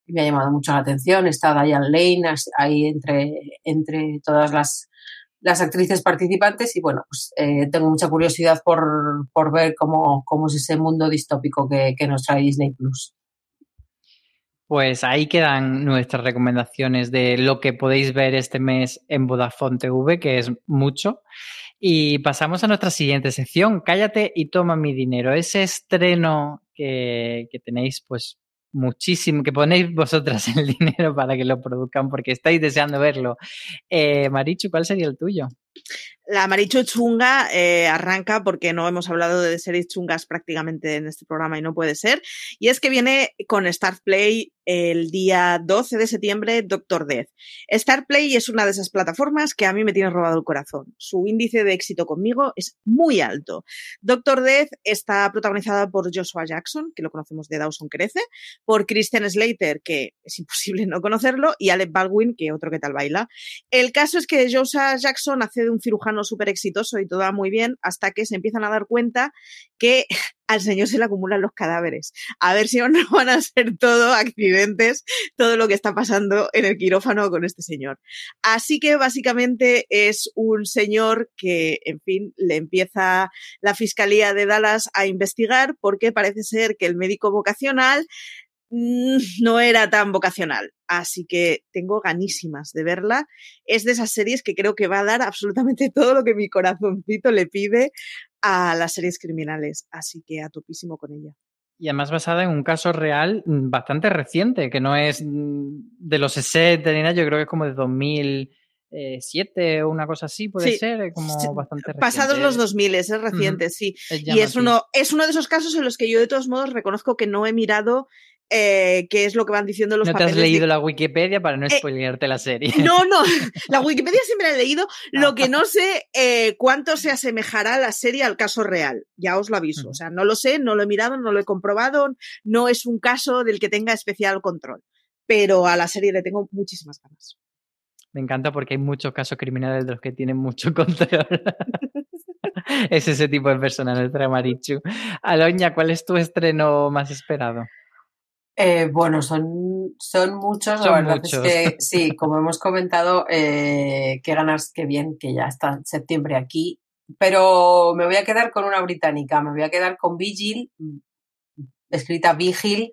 me ha llamado mucho la atención. Está Diane Lane ahí entre, entre todas las las actrices participantes y bueno, pues eh, tengo mucha curiosidad por, por ver cómo, cómo, es ese mundo distópico que, que, nos trae Disney Plus. Pues ahí quedan nuestras recomendaciones de lo que podéis ver este mes en Vodafone TV, que es mucho. Y pasamos a nuestra siguiente sección, Cállate y toma mi dinero. Ese estreno que, que tenéis pues muchísimo, que ponéis vosotras el dinero para que lo produzcan porque estáis deseando verlo. Eh, Marichu, ¿cuál sería el tuyo? La Marichu chunga eh, arranca porque no hemos hablado de series chungas prácticamente en este programa y no puede ser. Y es que viene con Start Play el día 12 de septiembre Doctor Death. Starplay es una de esas plataformas que a mí me tiene robado el corazón. Su índice de éxito conmigo es muy alto. Doctor Death está protagonizada por Joshua Jackson, que lo conocemos de Dawson Crece, por Christian Slater, que es imposible no conocerlo, y Alec Baldwin, que otro que tal baila. El caso es que Joshua Jackson hace de un cirujano súper exitoso y todo va muy bien hasta que se empiezan a dar cuenta que al señor se le acumulan los cadáveres. A ver si no van a ser todo accidentes, todo lo que está pasando en el quirófano con este señor. Así que básicamente es un señor que, en fin, le empieza la Fiscalía de Dallas a investigar porque parece ser que el médico vocacional mm, no era tan vocacional. Así que tengo ganísimas de verla. Es de esas series que creo que va a dar absolutamente todo lo que mi corazoncito le pide a las series criminales, así que a topísimo con ella. Y además basada en un caso real mm, bastante reciente, que no es mm, de los 60 ni nada, yo creo que es como de 2007 o una cosa así, puede ser, como bastante reciente. Pasados los 2000, es reciente, sí. y es uno, es uno de esos casos en los que yo de todos modos reconozco que no he mirado eh, qué es lo que van diciendo los no papeles. te has leído la Wikipedia para no eh, spoilearte la serie. No, no, la Wikipedia siempre la he leído. Lo que no sé eh, cuánto se asemejará la serie al caso real. Ya os lo aviso. O sea, no lo sé, no lo he mirado, no lo he comprobado. No es un caso del que tenga especial control. Pero a la serie le tengo muchísimas ganas. Me encanta porque hay muchos casos criminales de los que tienen mucho control. es ese tipo de persona, nuestra Marichu. Aloña, ¿cuál es tu estreno más esperado? Eh, bueno, son, son muchos, la verdad es que sí, como hemos comentado, eh, qué ganas, qué bien que ya está septiembre aquí, pero me voy a quedar con una británica, me voy a quedar con Vigil, escrita Vigil,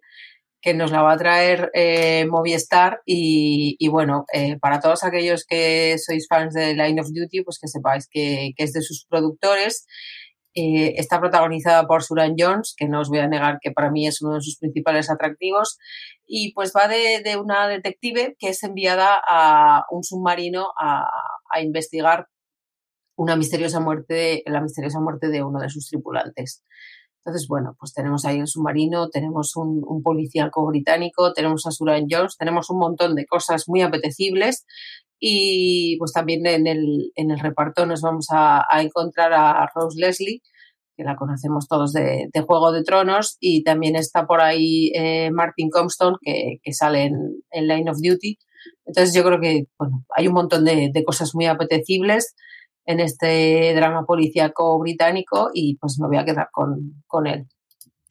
que nos la va a traer eh, Movistar y, y bueno, eh, para todos aquellos que sois fans de Line of Duty, pues que sepáis que, que es de sus productores eh, está protagonizada por Suran Jones, que no os voy a negar que para mí es uno de sus principales atractivos, y pues va de, una detective que es enviada a un submarino a, investigar una misteriosa muerte, la misteriosa muerte de uno de sus tripulantes. Entonces, bueno, pues tenemos ahí el submarino, tenemos un, un policíaco británico, tenemos a Suran Jones, tenemos un montón de cosas muy apetecibles y pues también en el, en el reparto nos vamos a, a encontrar a Rose Leslie, que la conocemos todos de, de, Juego de Tronos, y también está por ahí eh, Martin Comstone, que, que sale en, en, Line of Duty. Entonces yo creo que bueno, hay un montón de, de cosas muy apetecibles en este drama policíaco británico y pues me voy a quedar con, con él.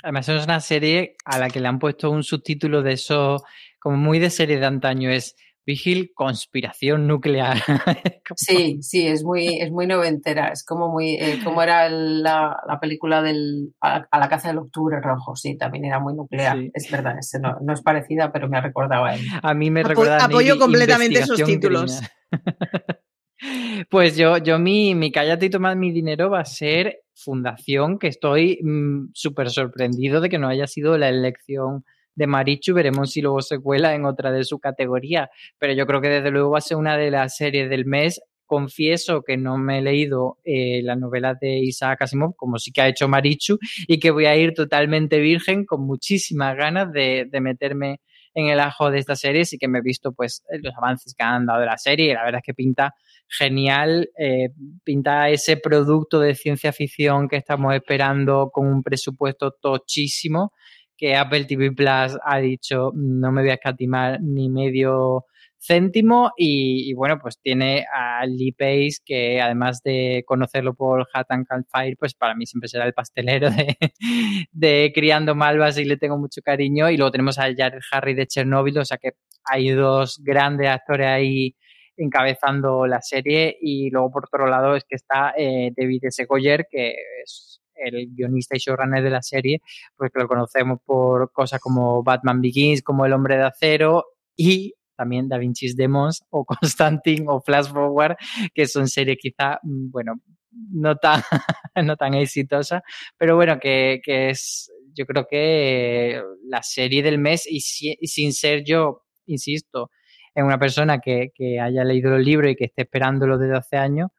Además es una serie a la que le han puesto un subtítulo de eso, como muy de serie de antaño, es Vigil, conspiración nuclear. sí, sí, es muy, es muy noventera. Es como muy, eh, como era la, la, película del a, a, la caza del octubre rojo. Sí, también era muy nuclear. Sí. Es verdad, no, no, es parecida, pero me ha recordado a él. A mí me Apo recuerda. apoyo completamente esos títulos. pues yo, yo mi, mi cállate y toma mi dinero va a ser Fundación, que estoy mmm, súper sorprendido de que no haya sido la elección de Marichu, veremos si luego se cuela en otra de su categoría, pero yo creo que desde luego va a ser una de las series del mes. Confieso que no me he leído eh, las novelas de Isaac Asimov, como sí que ha hecho Marichu, y que voy a ir totalmente virgen, con muchísimas ganas de, meterme en el ajo de esta serie, sí que me he visto pues los avances que han dado la serie y la verdad es que pinta genial, eh, pinta ese producto de ciencia ficción que estamos esperando con un presupuesto tochísimo que Apple TV Plus ha dicho no me voy a escatimar ni medio céntimo y, bueno, pues tiene a Lee Pace que además de conocerlo por Hat and Fire, pues para mí siempre será el pastelero de, de, Criando Malvas y le tengo mucho cariño y luego tenemos a Jared Harry de Chernobyl, o sea que hay dos grandes actores ahí encabezando la serie y luego por otro lado es que está eh, David S. Goyer que es el guionista y showrunner de la serie, porque lo conocemos por cosas como Batman Begins, como El Hombre de Acero y también Da Vinci's Demons o Constantine o Flash Forward, que son series quizá, bueno, no tan, no tan exitosas, pero bueno, que, que, es, yo creo que la serie del mes y, y sin ser yo, insisto, en una persona que, que, haya leído el libro y que esté esperándolo desde hace años,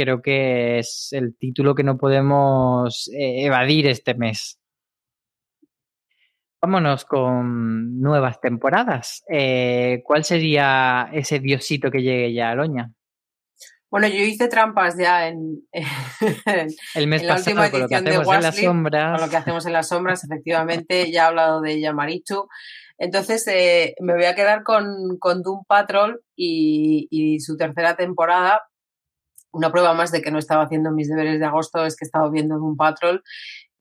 creo que es el título que no podemos eh, evadir este mes. Vámonos con nuevas temporadas. Eh, ¿Cuál sería ese diosito que llegue ya, Aloña? Bueno, yo hice trampas ya en, en el mes en la pasado, última edición con lo que hacemos de en las sombras. Con lo que hacemos en las sombras, efectivamente, ya he hablado de Yamarichu. Entonces, eh, me voy a quedar con, con Doom Patrol y, y, su tercera temporada. Una prueba más de que no estaba haciendo mis deberes de agosto es que he estado viendo Doom Patrol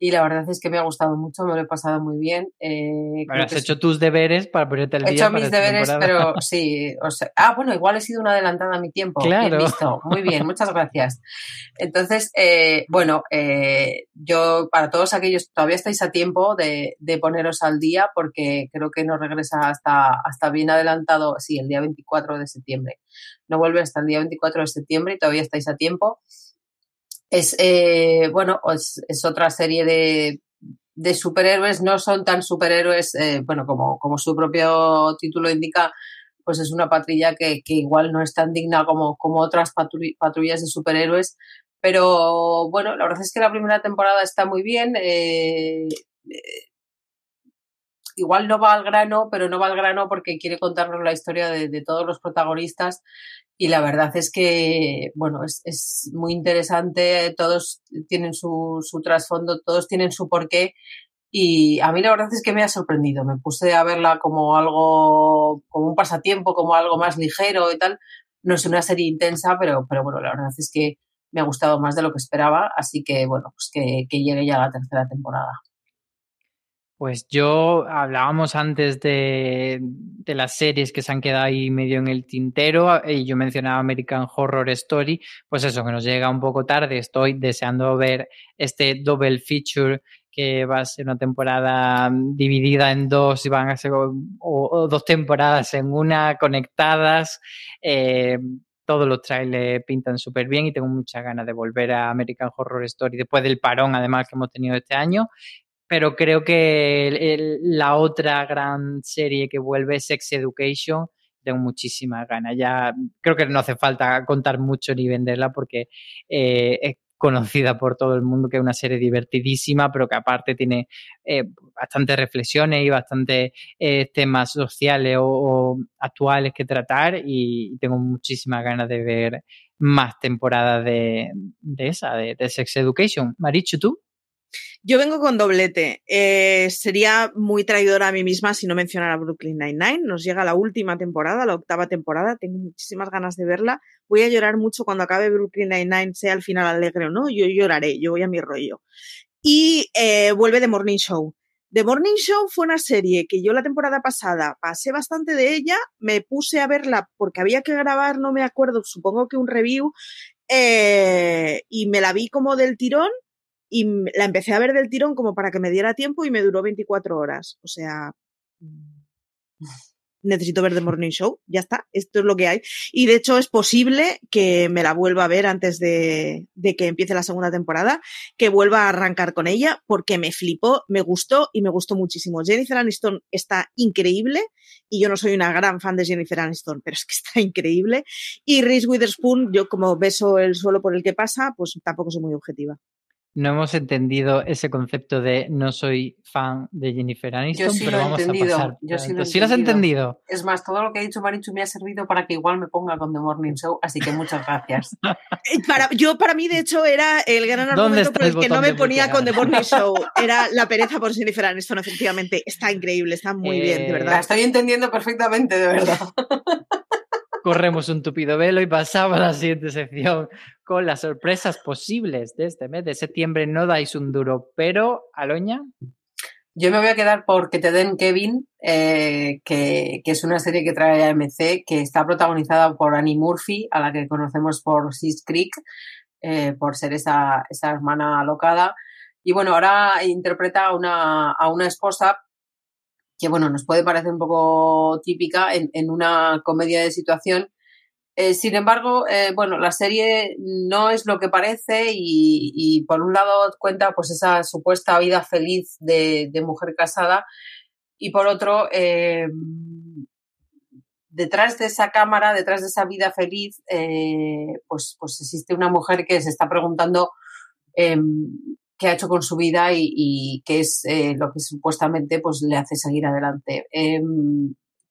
y la verdad es que me ha gustado mucho, me lo he pasado muy bien. Eh, bueno, has hecho tus deberes para ponerte al he día. He hecho mis deberes, pero sí. O sea, ah, bueno, igual he sido una adelantada a mi tiempo. Claro. Bien visto. Muy bien, muchas gracias. Entonces, eh, bueno, eh, yo para todos aquellos, todavía estáis a tiempo de, de, poneros al día porque creo que no regresa hasta, hasta bien adelantado, sí, el día 24 de septiembre. No vuelve hasta el día 24 de septiembre y todavía estáis a tiempo es, eh, bueno, es, es, otra serie de, de, superhéroes, no son tan superhéroes, eh, bueno, como, como su propio título indica, pues es una patrulla que, que igual no es tan digna como, como otras patrullas de superhéroes, pero bueno, la verdad es que la primera temporada está muy bien. Eh, igual no va al grano, pero no va al grano porque quiere contarnos la historia de todos los protagonistas y la verdad es que, bueno, es, muy interesante, todos tienen su, su trasfondo, todos tienen su porqué y a mí la verdad es que me ha sorprendido, me puse a verla como algo, como un pasatiempo, como algo más ligero y tal, no es una serie intensa, pero, pero bueno, la verdad es que me ha gustado más de lo que esperaba, así que bueno, pues que llegue ya la tercera temporada. Pues yo hablábamos antes de, las series que se han quedado ahí medio en el tintero y yo mencionaba American Horror Story, pues eso, que nos llega un poco tarde, estoy deseando ver este double feature que va a ser una temporada dividida en dos y van a ser o, o dos temporadas en una conectadas. Eh, todos los trailers pintan súper bien y tengo muchas ganas de volver a American Horror Story después del parón además que hemos tenido este año pero creo que la otra gran serie que vuelve es Sex Education. Tengo muchísimas ganas. Ya creo que no hace falta contar mucho ni venderla porque eh, conocida por todo el mundo, que es una serie divertidísima, pero que aparte tiene eh, bastantes reflexiones y bastantes eh, temas sociales o, actuales que tratar y tengo muchísimas ganas de ver más temporadas de, de, esa, de, de Sex Education. Marichu, ¿tú? Yo vengo con doblete. Eh, sería muy traidora a mí misma si no mencionara Brooklyn Nine-Nine. Nos llega la última temporada, la octava temporada. Tengo muchísimas ganas de verla. Voy a llorar mucho cuando acabe Brooklyn Nine-Nine, sea al final alegre o no. Yo lloraré, yo voy a mi rollo. Y eh, vuelve The Morning Show. The Morning Show fue una serie que yo la temporada pasada pasé bastante de ella, me puse a verla porque había que grabar, no me acuerdo, supongo que un review, eh, y me la vi como del tirón y la empecé a ver del tirón como para que me diera tiempo y me duró 24 horas. O sea, necesito ver The Morning Show, ya está, esto es lo que hay. Y de hecho es posible que me la vuelva a ver antes de, de, que empiece la segunda temporada, que vuelva a arrancar con ella, porque me flipó, me gustó y me gustó muchísimo. Jennifer Aniston está increíble y yo no soy una gran fan de Jennifer Aniston, pero es que está increíble. Y Reese Witherspoon, yo como beso el suelo por el que pasa, pues tampoco soy muy objetiva no hemos entendido ese concepto de no soy fan de Jennifer Aniston, sí pero vamos entendido. a pasar. Yo sí lo, ¿Sí lo has entendido. Es más, todo lo que ha dicho Marichu me ha servido para que igual me ponga con The Morning Show, así que muchas gracias. para, yo, para mí, de hecho, era el gran argumento por el, el que no me ponía con The Morning Show. Era la pereza por Jennifer Aniston, efectivamente. Está increíble, está muy eh, bien, de verdad. La estoy entendiendo perfectamente, de verdad. corremos un tupido velo y pasamos a la siguiente sección con las sorpresas posibles de este mes de septiembre. No dais un duro, pero Aloña. Yo me voy a quedar por Que te den Kevin, eh, que, que, es una serie que trae AMC, que está protagonizada por Annie Murphy, a la que conocemos por Sis Creek, eh, por ser esa, esa hermana alocada. Y bueno, ahora interpreta a una, a una esposa que bueno, nos puede parecer un poco típica en, en una comedia de situación. Eh, sin embargo, eh, bueno, la serie no es lo que parece y, por un lado cuenta pues esa supuesta vida feliz de, mujer casada y por otro, eh, detrás de esa cámara, detrás de esa vida feliz, pues, pues existe una mujer que se está preguntando em, qué ha hecho con su vida y, y qué es lo que supuestamente pues, le hace seguir adelante. Eh,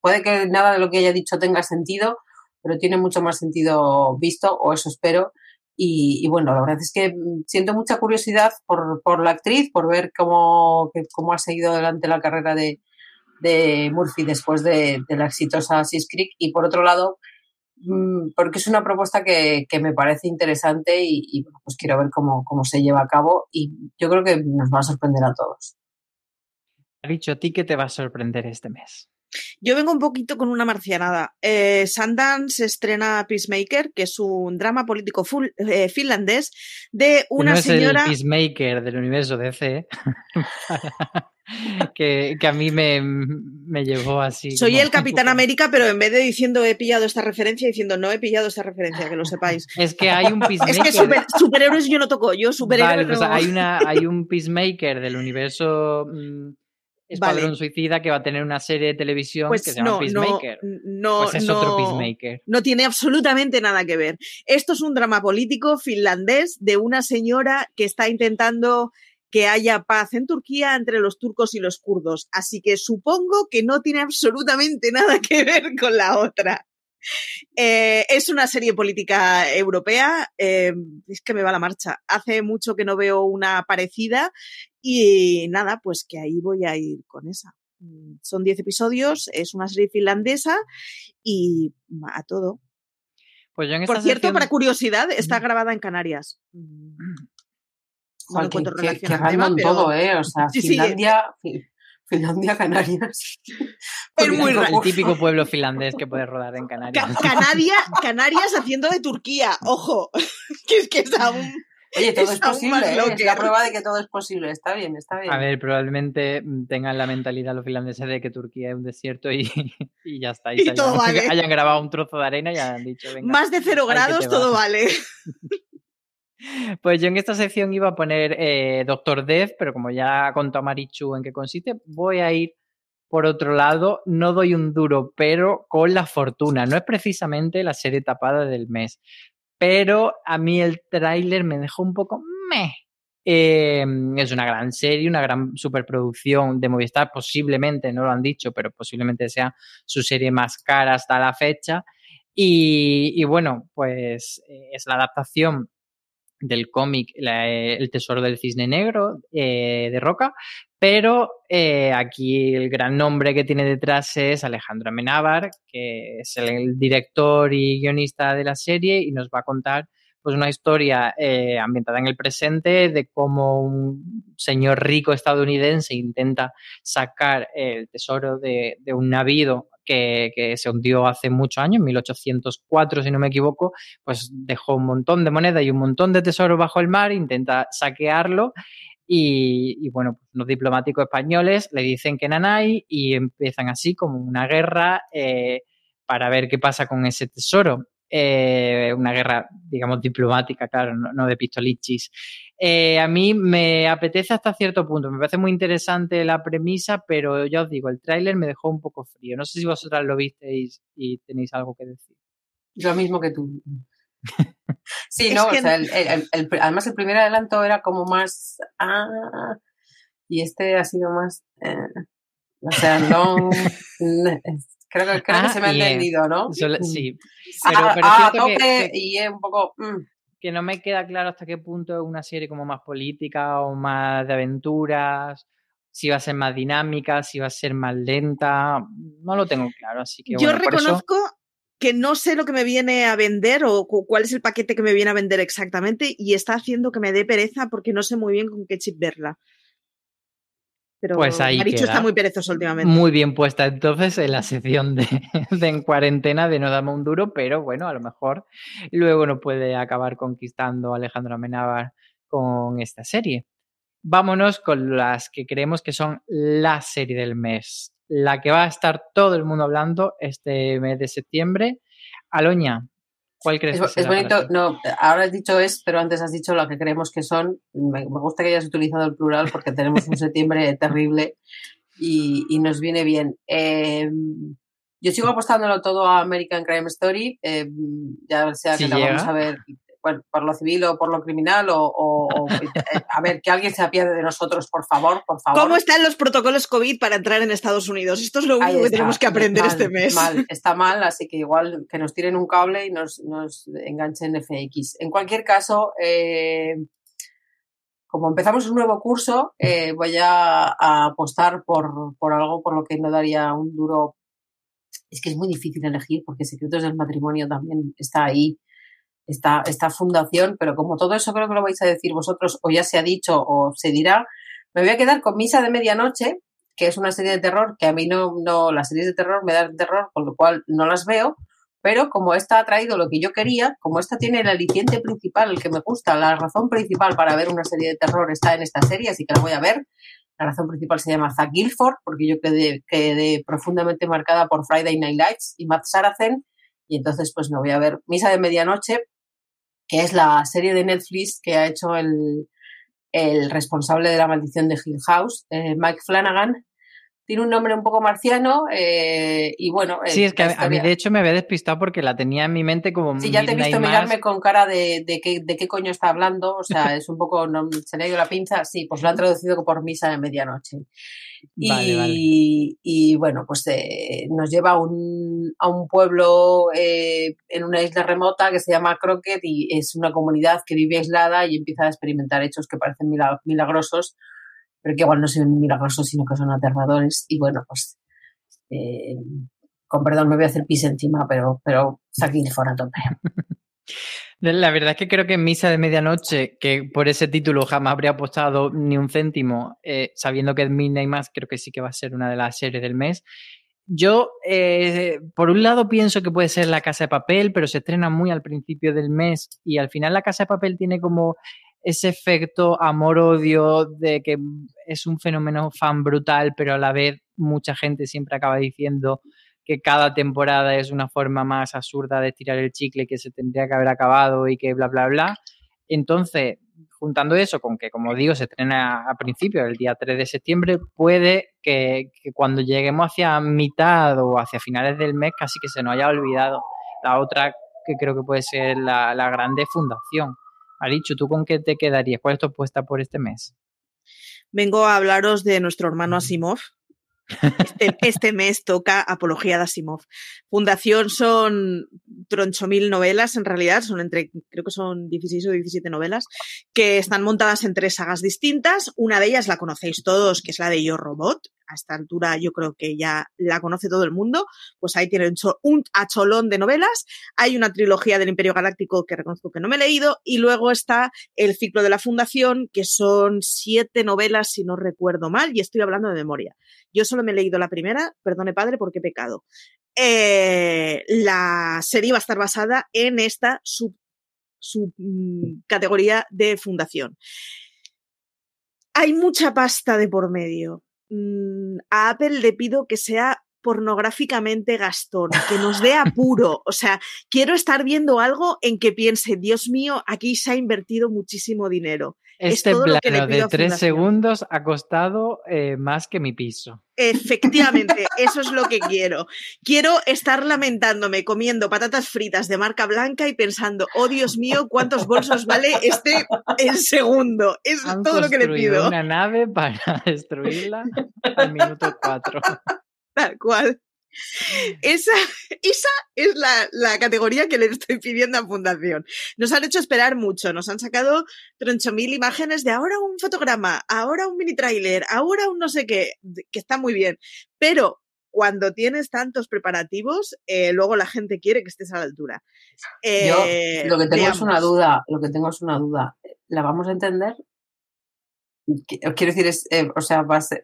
puede que nada de lo que haya dicho tenga sentido, pero tiene mucho más sentido visto, o eso espero. Y, bueno, la verdad es que siento mucha curiosidad por, por la actriz, por ver cómo, cómo ha seguido adelante la carrera de, de Murphy después de, la exitosa Sis Creek. Y por otro lado, Mm, porque es una propuesta que, que me parece interesante y, y, pues quiero ver cómo, cómo se lleva a cabo y yo creo que nos va a sorprender a todos. Ha dicho a ti que te va a sorprender este mes. Yo vengo un poquito con una marcianada. Eh, Sundance estrena Peacemaker, que es un drama político full, eh, finlandés de una no señora. Es el Peacemaker del universo DC. que, que, a mí me, me llevó así. Soy como... el Capitán América, pero en vez de diciendo he pillado esta referencia, diciendo no he pillado esta referencia, que lo sepáis. Es que hay un Peacemaker. es que super, superhéroes yo no toco, yo superhéroes. Vale, pues no. hay, una, hay un Peacemaker del universo. Mmm, Escuadrón vale. Suicida que va a tener una serie de televisión pues que se llama no, Peacemaker. No, no, pues es no, otro Peacemaker. No tiene absolutamente nada que ver. Esto es un drama político finlandés de una señora que está intentando que haya paz en Turquía entre los turcos y los kurdos. Así que supongo que no tiene absolutamente nada que ver con la otra. Eh, es una serie política europea. Eh, es que me va la marcha. Hace mucho que no veo una parecida y nada, pues que ahí voy a ir con esa. Son 10 episodios, es una serie finlandesa y a todo. Pues en Por cierto, sección... para curiosidad, está grabada en Canarias. No Joder, que, que, que pero... todo, ¿eh? O sea, sí, Finlandia, sí. Finlandia, Canarias. Es muy raro. El típico pueblo finlandés que puede rodar en Canarias. Ca Canaria, Canarias haciendo de Turquía, ojo. que es que es aún. Oye, todo es, es posible, ¿eh? es la prueba de que todo es posible, está bien, está bien. A ver, probablemente tengan la mentalidad los finlandeses de que Turquía es un desierto y, y ya está. Y, y todo hayan, vale. hayan grabado un trozo de arena y hayan dicho, venga. Más de cero grados, todo vale. Pues yo en esta sección iba a poner eh, Doctor Death, pero como ya contó Marichu en qué consiste, voy a ir por otro lado. No doy un duro, pero con la fortuna. No es precisamente la serie tapada del mes. pero a mí el tráiler me dejó un poco meh. Eh, es una gran serie, una gran superproducción de Movistar, posiblemente, no lo han dicho, pero posiblemente sea su serie más cara hasta la fecha. Y, bueno, pues eh, es la adaptación del cómic El Tesoro del Cisne Negro eh, de Roca, pero eh, aquí el gran nombre que tiene detrás es Alejandro Amenábar, que es el, director y guionista de la serie y nos va a contar pues una historia eh, ambientada en el presente de cómo un señor rico estadounidense intenta sacar el tesoro de, de un navío que, se hundió hace muchos años, 1804 si no me equivoco, pues dejó un montón de moneda y un montón de tesoro bajo el mar, intenta saquearlo y, bueno, pues los diplomáticos españoles le dicen que nanay y empiezan así como una guerra eh, para ver qué pasa con ese tesoro. Eh, una guerra, digamos, diplomática, claro, no, de pistolichis. Eh, a mí me apetece hasta cierto punto, me parece muy interesante la premisa, pero ya os digo, el tráiler me dejó un poco frío. No sé si vosotras lo visteis y tenéis algo que decir. Lo mismo que tú. sí, no, o sea, además el primer adelanto era como más... Ah, y este ha sido más... Eh, o sea, no... Creo, creo que ah, se me ha entendido, ¿no? sí. Pero, a, tope y es un poco... Mm. Que no me queda claro hasta qué punto es una serie como más política o más de aventuras, si va a ser más dinámica, si va a ser más lenta, no lo tengo claro, así que... Yo reconozco que no sé lo que me viene a vender o cuál es el paquete que me viene a vender exactamente y está haciendo que me dé pereza porque no sé muy bien con qué chip verla. Pero pues ahí Marichu está muy perezoso últimamente. Muy bien puesta entonces en la sección de, en cuarentena de No Dame un Duro, pero bueno, a lo mejor luego no puede acabar conquistando Alejandro Amenábar con esta serie. Vámonos con las que creemos que son la serie del mes, la que va a estar todo el mundo hablando este mes de septiembre. Aloña, ¿Cuál crees? Es, que es bonito, no, ahora has dicho es, pero antes has dicho lo que creemos que son. Me, gusta que hayas utilizado el plural porque tenemos un septiembre terrible y, y, nos viene bien. Eh, yo sigo apostándolo todo a American Crime Story, eh, ya sea que la vamos a ver por lo civil o por lo criminal o, eh, a ver, que alguien se apiade de nosotros, por favor, por favor. ¿Cómo están los protocolos COVID para entrar en Estados Unidos? Esto es lo único que tenemos que aprender este mes. Mal, está mal, así que igual que nos tiren un cable y nos, nos enganchen FX. En cualquier caso, eh, como empezamos un nuevo curso, eh, voy a, apostar por, por algo por lo que no daría un duro es que es muy difícil elegir porque Secretos del Matrimonio también está ahí esta, esta fundación, pero como todo eso creo que lo vais a decir vosotros, o ya se ha dicho o se dirá, me voy a quedar con Misa de Medianoche, que es una serie de terror que a mí no, no, las series de terror me dan terror, con lo cual no las veo, pero como esta ha traído lo que yo quería, como esta tiene el aliciente principal, el que me gusta, la razón principal para ver una serie de terror está en esta serie, así que la voy a ver. La razón principal se llama Zack Guilford, porque yo quedé, quedé profundamente marcada por Friday Night Lights y Matt Saracen, y entonces pues me voy a ver Misa de Medianoche, que es la serie de Netflix que ha hecho el, el responsable de la maldición de Hill House, eh, Mike Flanagan, tiene un nombre un poco marciano eh, y bueno. Sí, es que a, mí de hecho me había despistado porque la tenía en mi mente como. Sí, ya te he visto mirarme con cara de, de, qué, de qué coño está hablando, o sea, es un poco. No, se le ha ido la pinza, sí, pues lo han traducido por misa de medianoche. Y, y bueno, pues eh, nos lleva a un, a un pueblo eh, en una isla remota que se llama Crockett y es una comunidad que vive aislada y empieza a experimentar hechos que parecen milagrosos pero que igual no son milagrosos, sino que son aterradores. Y bueno, pues, eh, con perdón, me voy a hacer pis encima, pero, pero fuera tope. La verdad es que creo que en Misa de Medianoche, que por ese título jamás habría apostado ni un céntimo, eh, sabiendo que es Midnight Mass, creo que sí que va a ser una de las series del mes. Yo, eh, por un lado, pienso que puede ser La Casa de Papel, pero se estrena muy al principio del mes y al final La Casa de Papel tiene como ese efecto amor-odio de que es un fenómeno fan brutal, pero a la vez mucha gente siempre acaba diciendo que cada temporada es una forma más absurda de tirar el chicle que se tendría que haber acabado y que bla, bla, bla. Entonces, juntando eso con que, como digo, se estrena a principios, el día 3 de septiembre, puede que, que, cuando lleguemos hacia mitad o hacia finales del mes casi que se nos haya olvidado la otra que creo que puede ser la, la grande fundación. Marichu, ¿tú con qué te quedarías? ¿Cuál es tu apuesta por este mes? Vengo a hablaros de nuestro hermano Asimov, este, este, mes toca Apología de Asimov. Fundación son troncho mil novelas, en realidad, son entre, creo que son 16 o 17 novelas, que están montadas en tres sagas distintas. Una de ellas la conocéis todos, que es la de Yo Robot. A esta altura yo creo que ya la conoce todo el mundo. Pues ahí tienen un acholón de novelas. Hay una trilogía del Imperio Galáctico que reconozco que no me he leído. Y luego está el ciclo de la Fundación, que son siete novelas, si no recuerdo mal, y estoy hablando de memoria. Yo solo me he leído la primera, perdone padre, porque he pecado. Eh, la serie va a estar basada en esta subcategoría mm, de fundación. Hay mucha pasta de por medio. Mm, a Apple le pido que sea pornográficamente Gastón, que nos dé apuro. O sea, quiero estar viendo algo en que piense, Dios mío, aquí se ha invertido muchísimo dinero. Este plano de tres segundos ha costado eh, más que mi piso. Efectivamente, eso es lo que quiero. Quiero estar lamentándome comiendo patatas fritas de marca blanca y pensando, oh Dios mío, cuántos bolsos vale este el segundo. Es todo lo que le pido. Una nave para destruirla al minuto cuatro. Tal cual. Esa, esa es la, la, categoría que le estoy pidiendo a Fundación. Nos han hecho esperar mucho, nos han sacado troncho mil imágenes de ahora un fotograma, ahora un mini trailer, ahora un no sé qué, que está muy bien. Pero cuando tienes tantos preparativos, eh, luego la gente quiere que estés a la altura. Yo lo que tengo es una duda, lo que tengo es una duda. ¿La vamos a entender? Quiero decir, es, eh, o sea, va a ser,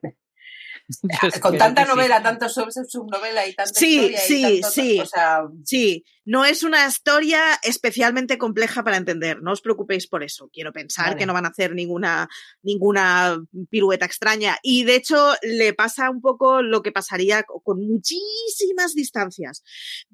con tanta novela, tanto subnovela y tanta sí, historia sí, y tanto, sí, o sea... sí. No es una historia especialmente compleja para entender. No os preocupéis por eso. Quiero pensar Vale. que no van a hacer ninguna, ninguna pirueta extraña. Y de hecho, le pasa un poco lo que pasaría con muchísimas distancias.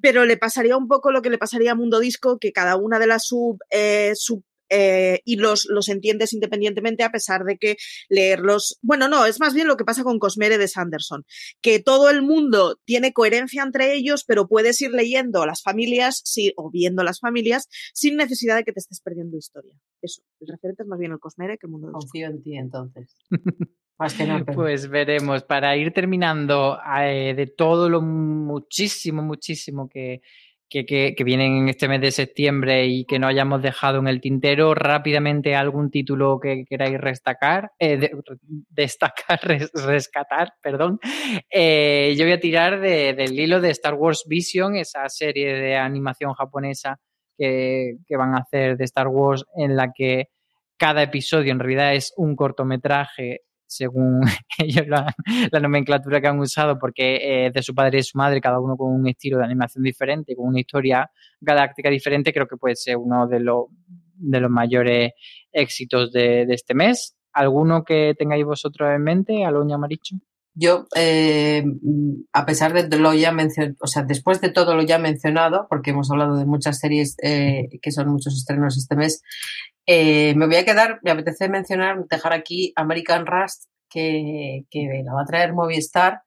Pero le pasaría un poco lo que le pasaría a Mundo Disco, que cada una de las sub, eh, sub eh, y los, los entiendes independientemente a pesar de que leerlos, bueno, no, es más bien lo que pasa con Cosmere de Sanderson, que todo el mundo tiene coherencia entre ellos, pero puedes ir leyendo las familias sí, o viendo las familias sin necesidad de que te estés perdiendo historia. Eso, el referente es más bien el Cosmere que el mundo de. Confío en ti entonces. Más que no, pero- Pues veremos. Para ir terminando eh, de todo lo muchísimo, muchísimo que, que, que, vienen en este mes de septiembre y que no hayamos dejado en el tintero, rápidamente algún título que queráis destacar, eh, de- destacar, res- rescatar, perdón. Eh, yo voy a tirar de- del hilo de Star Wars Vision, esa serie de animación japonesa que, que van a hacer de Star Wars en la que cada episodio en realidad es un cortometraje según ellos la, la nomenclatura que han usado, porque eh, de su padre y su madre, cada uno con un estilo de animación diferente, con una historia galáctica diferente, creo que puede ser uno de, los de los mayores éxitos de, de este mes. ¿Alguno que tengáis vosotros en mente, Aloña Maricho? Yo, eh, a pesar de lo ya mencionado, o sea, después de todo lo ya mencionado, porque hemos hablado de muchas series eh, que son muchos estrenos este mes, eh, me voy a quedar, me apetece mencionar, dejar aquí American Rust, que, que la va a traer Movistar,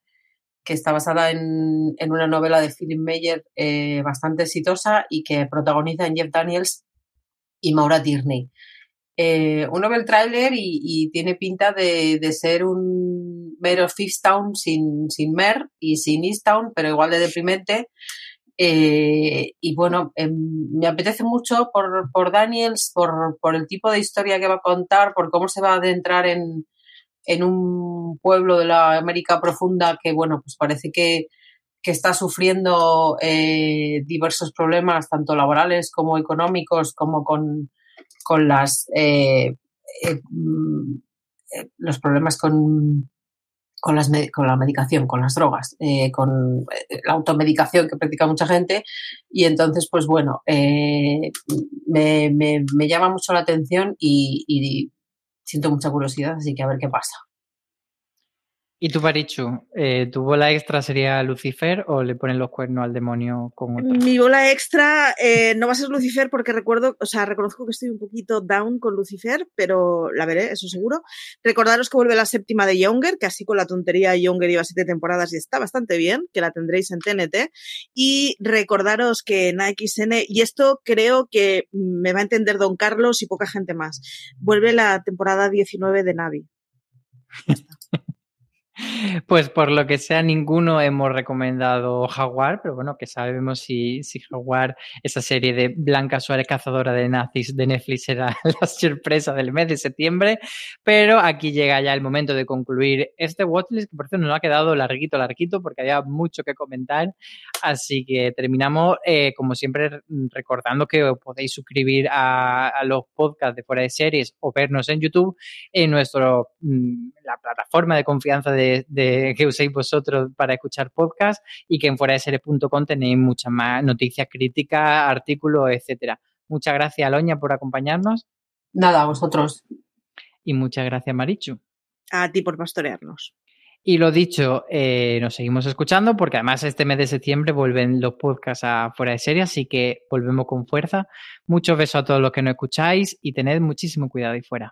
que está basada en, una novela de Philip Meyer eh, bastante exitosa y que protagoniza en Jeff Daniels y Maura Tierney. Eh, uno ve el tráiler y, y tiene pinta de, de ser un mero Fifth Town sin, sin Mer y sin East Town, pero igual de deprimente. Eh, y bueno, em, me apetece mucho por, por Daniels, por, por el tipo de historia que va a contar, por cómo se va a adentrar en, en un pueblo de la América profunda que, bueno, pues parece que, que está sufriendo eh, diversos problemas, tanto laborales como económicos, como con, con las eh, eh, mm, eh, los problemas con, con, las, con la medicación, con las drogas, eh, con la automedicación que practica mucha gente. Y entonces, pues bueno, eh, me, me- me llama mucho la atención y, y siento mucha curiosidad, así que a ver qué pasa. ¿Y tú, Barichu, eh, tu bola extra sería Lucifer o le ponen los cuernos al demonio con otro? Mi bola extra eh, no va a ser Lucifer porque recuerdo, o sea, reconozco que estoy un poquito down con Lucifer, pero la veré, eso seguro. Recordaros que vuelve la séptima de Younger, que así con la tontería Younger iba siete temporadas y está bastante bien, que la tendréis en TNT. Y recordaros que en AXN, y esto creo que me va a entender Don Carlos y poca gente más, vuelve la temporada 19 de Navi. Pues por lo que sea, ninguno hemos recomendado Jaguar, pero bueno, que sabemos si, si Jaguar, esa serie de Blanca Suárez, cazadora de nazis de Netflix, era la sorpresa del mes de septiembre. Pero aquí llega ya el momento de concluir este watchlist, que por cierto nos ha quedado larguito, larguito, porque había mucho que comentar. Así que terminamos, eh, como siempre, recordando que os podéis suscribir a, a, los podcasts de fuera de series o vernos en YouTube en nuestro, mm, la plataforma de confianza de de, que uséis vosotros para escuchar podcast y que en fuera de tenéis muchas más noticias críticas, artículos, etcétera. Muchas gracias, Aloña, por acompañarnos. Nada, a vosotros. Y muchas gracias, Marichu. A ti por pastorearnos. Y lo dicho, eh, nos seguimos escuchando porque además este mes de septiembre vuelven los podcasts a fuera de serie, así que volvemos con fuerza. Muchos besos a todos los que nos escucháis y tened muchísimo cuidado ahí fuera.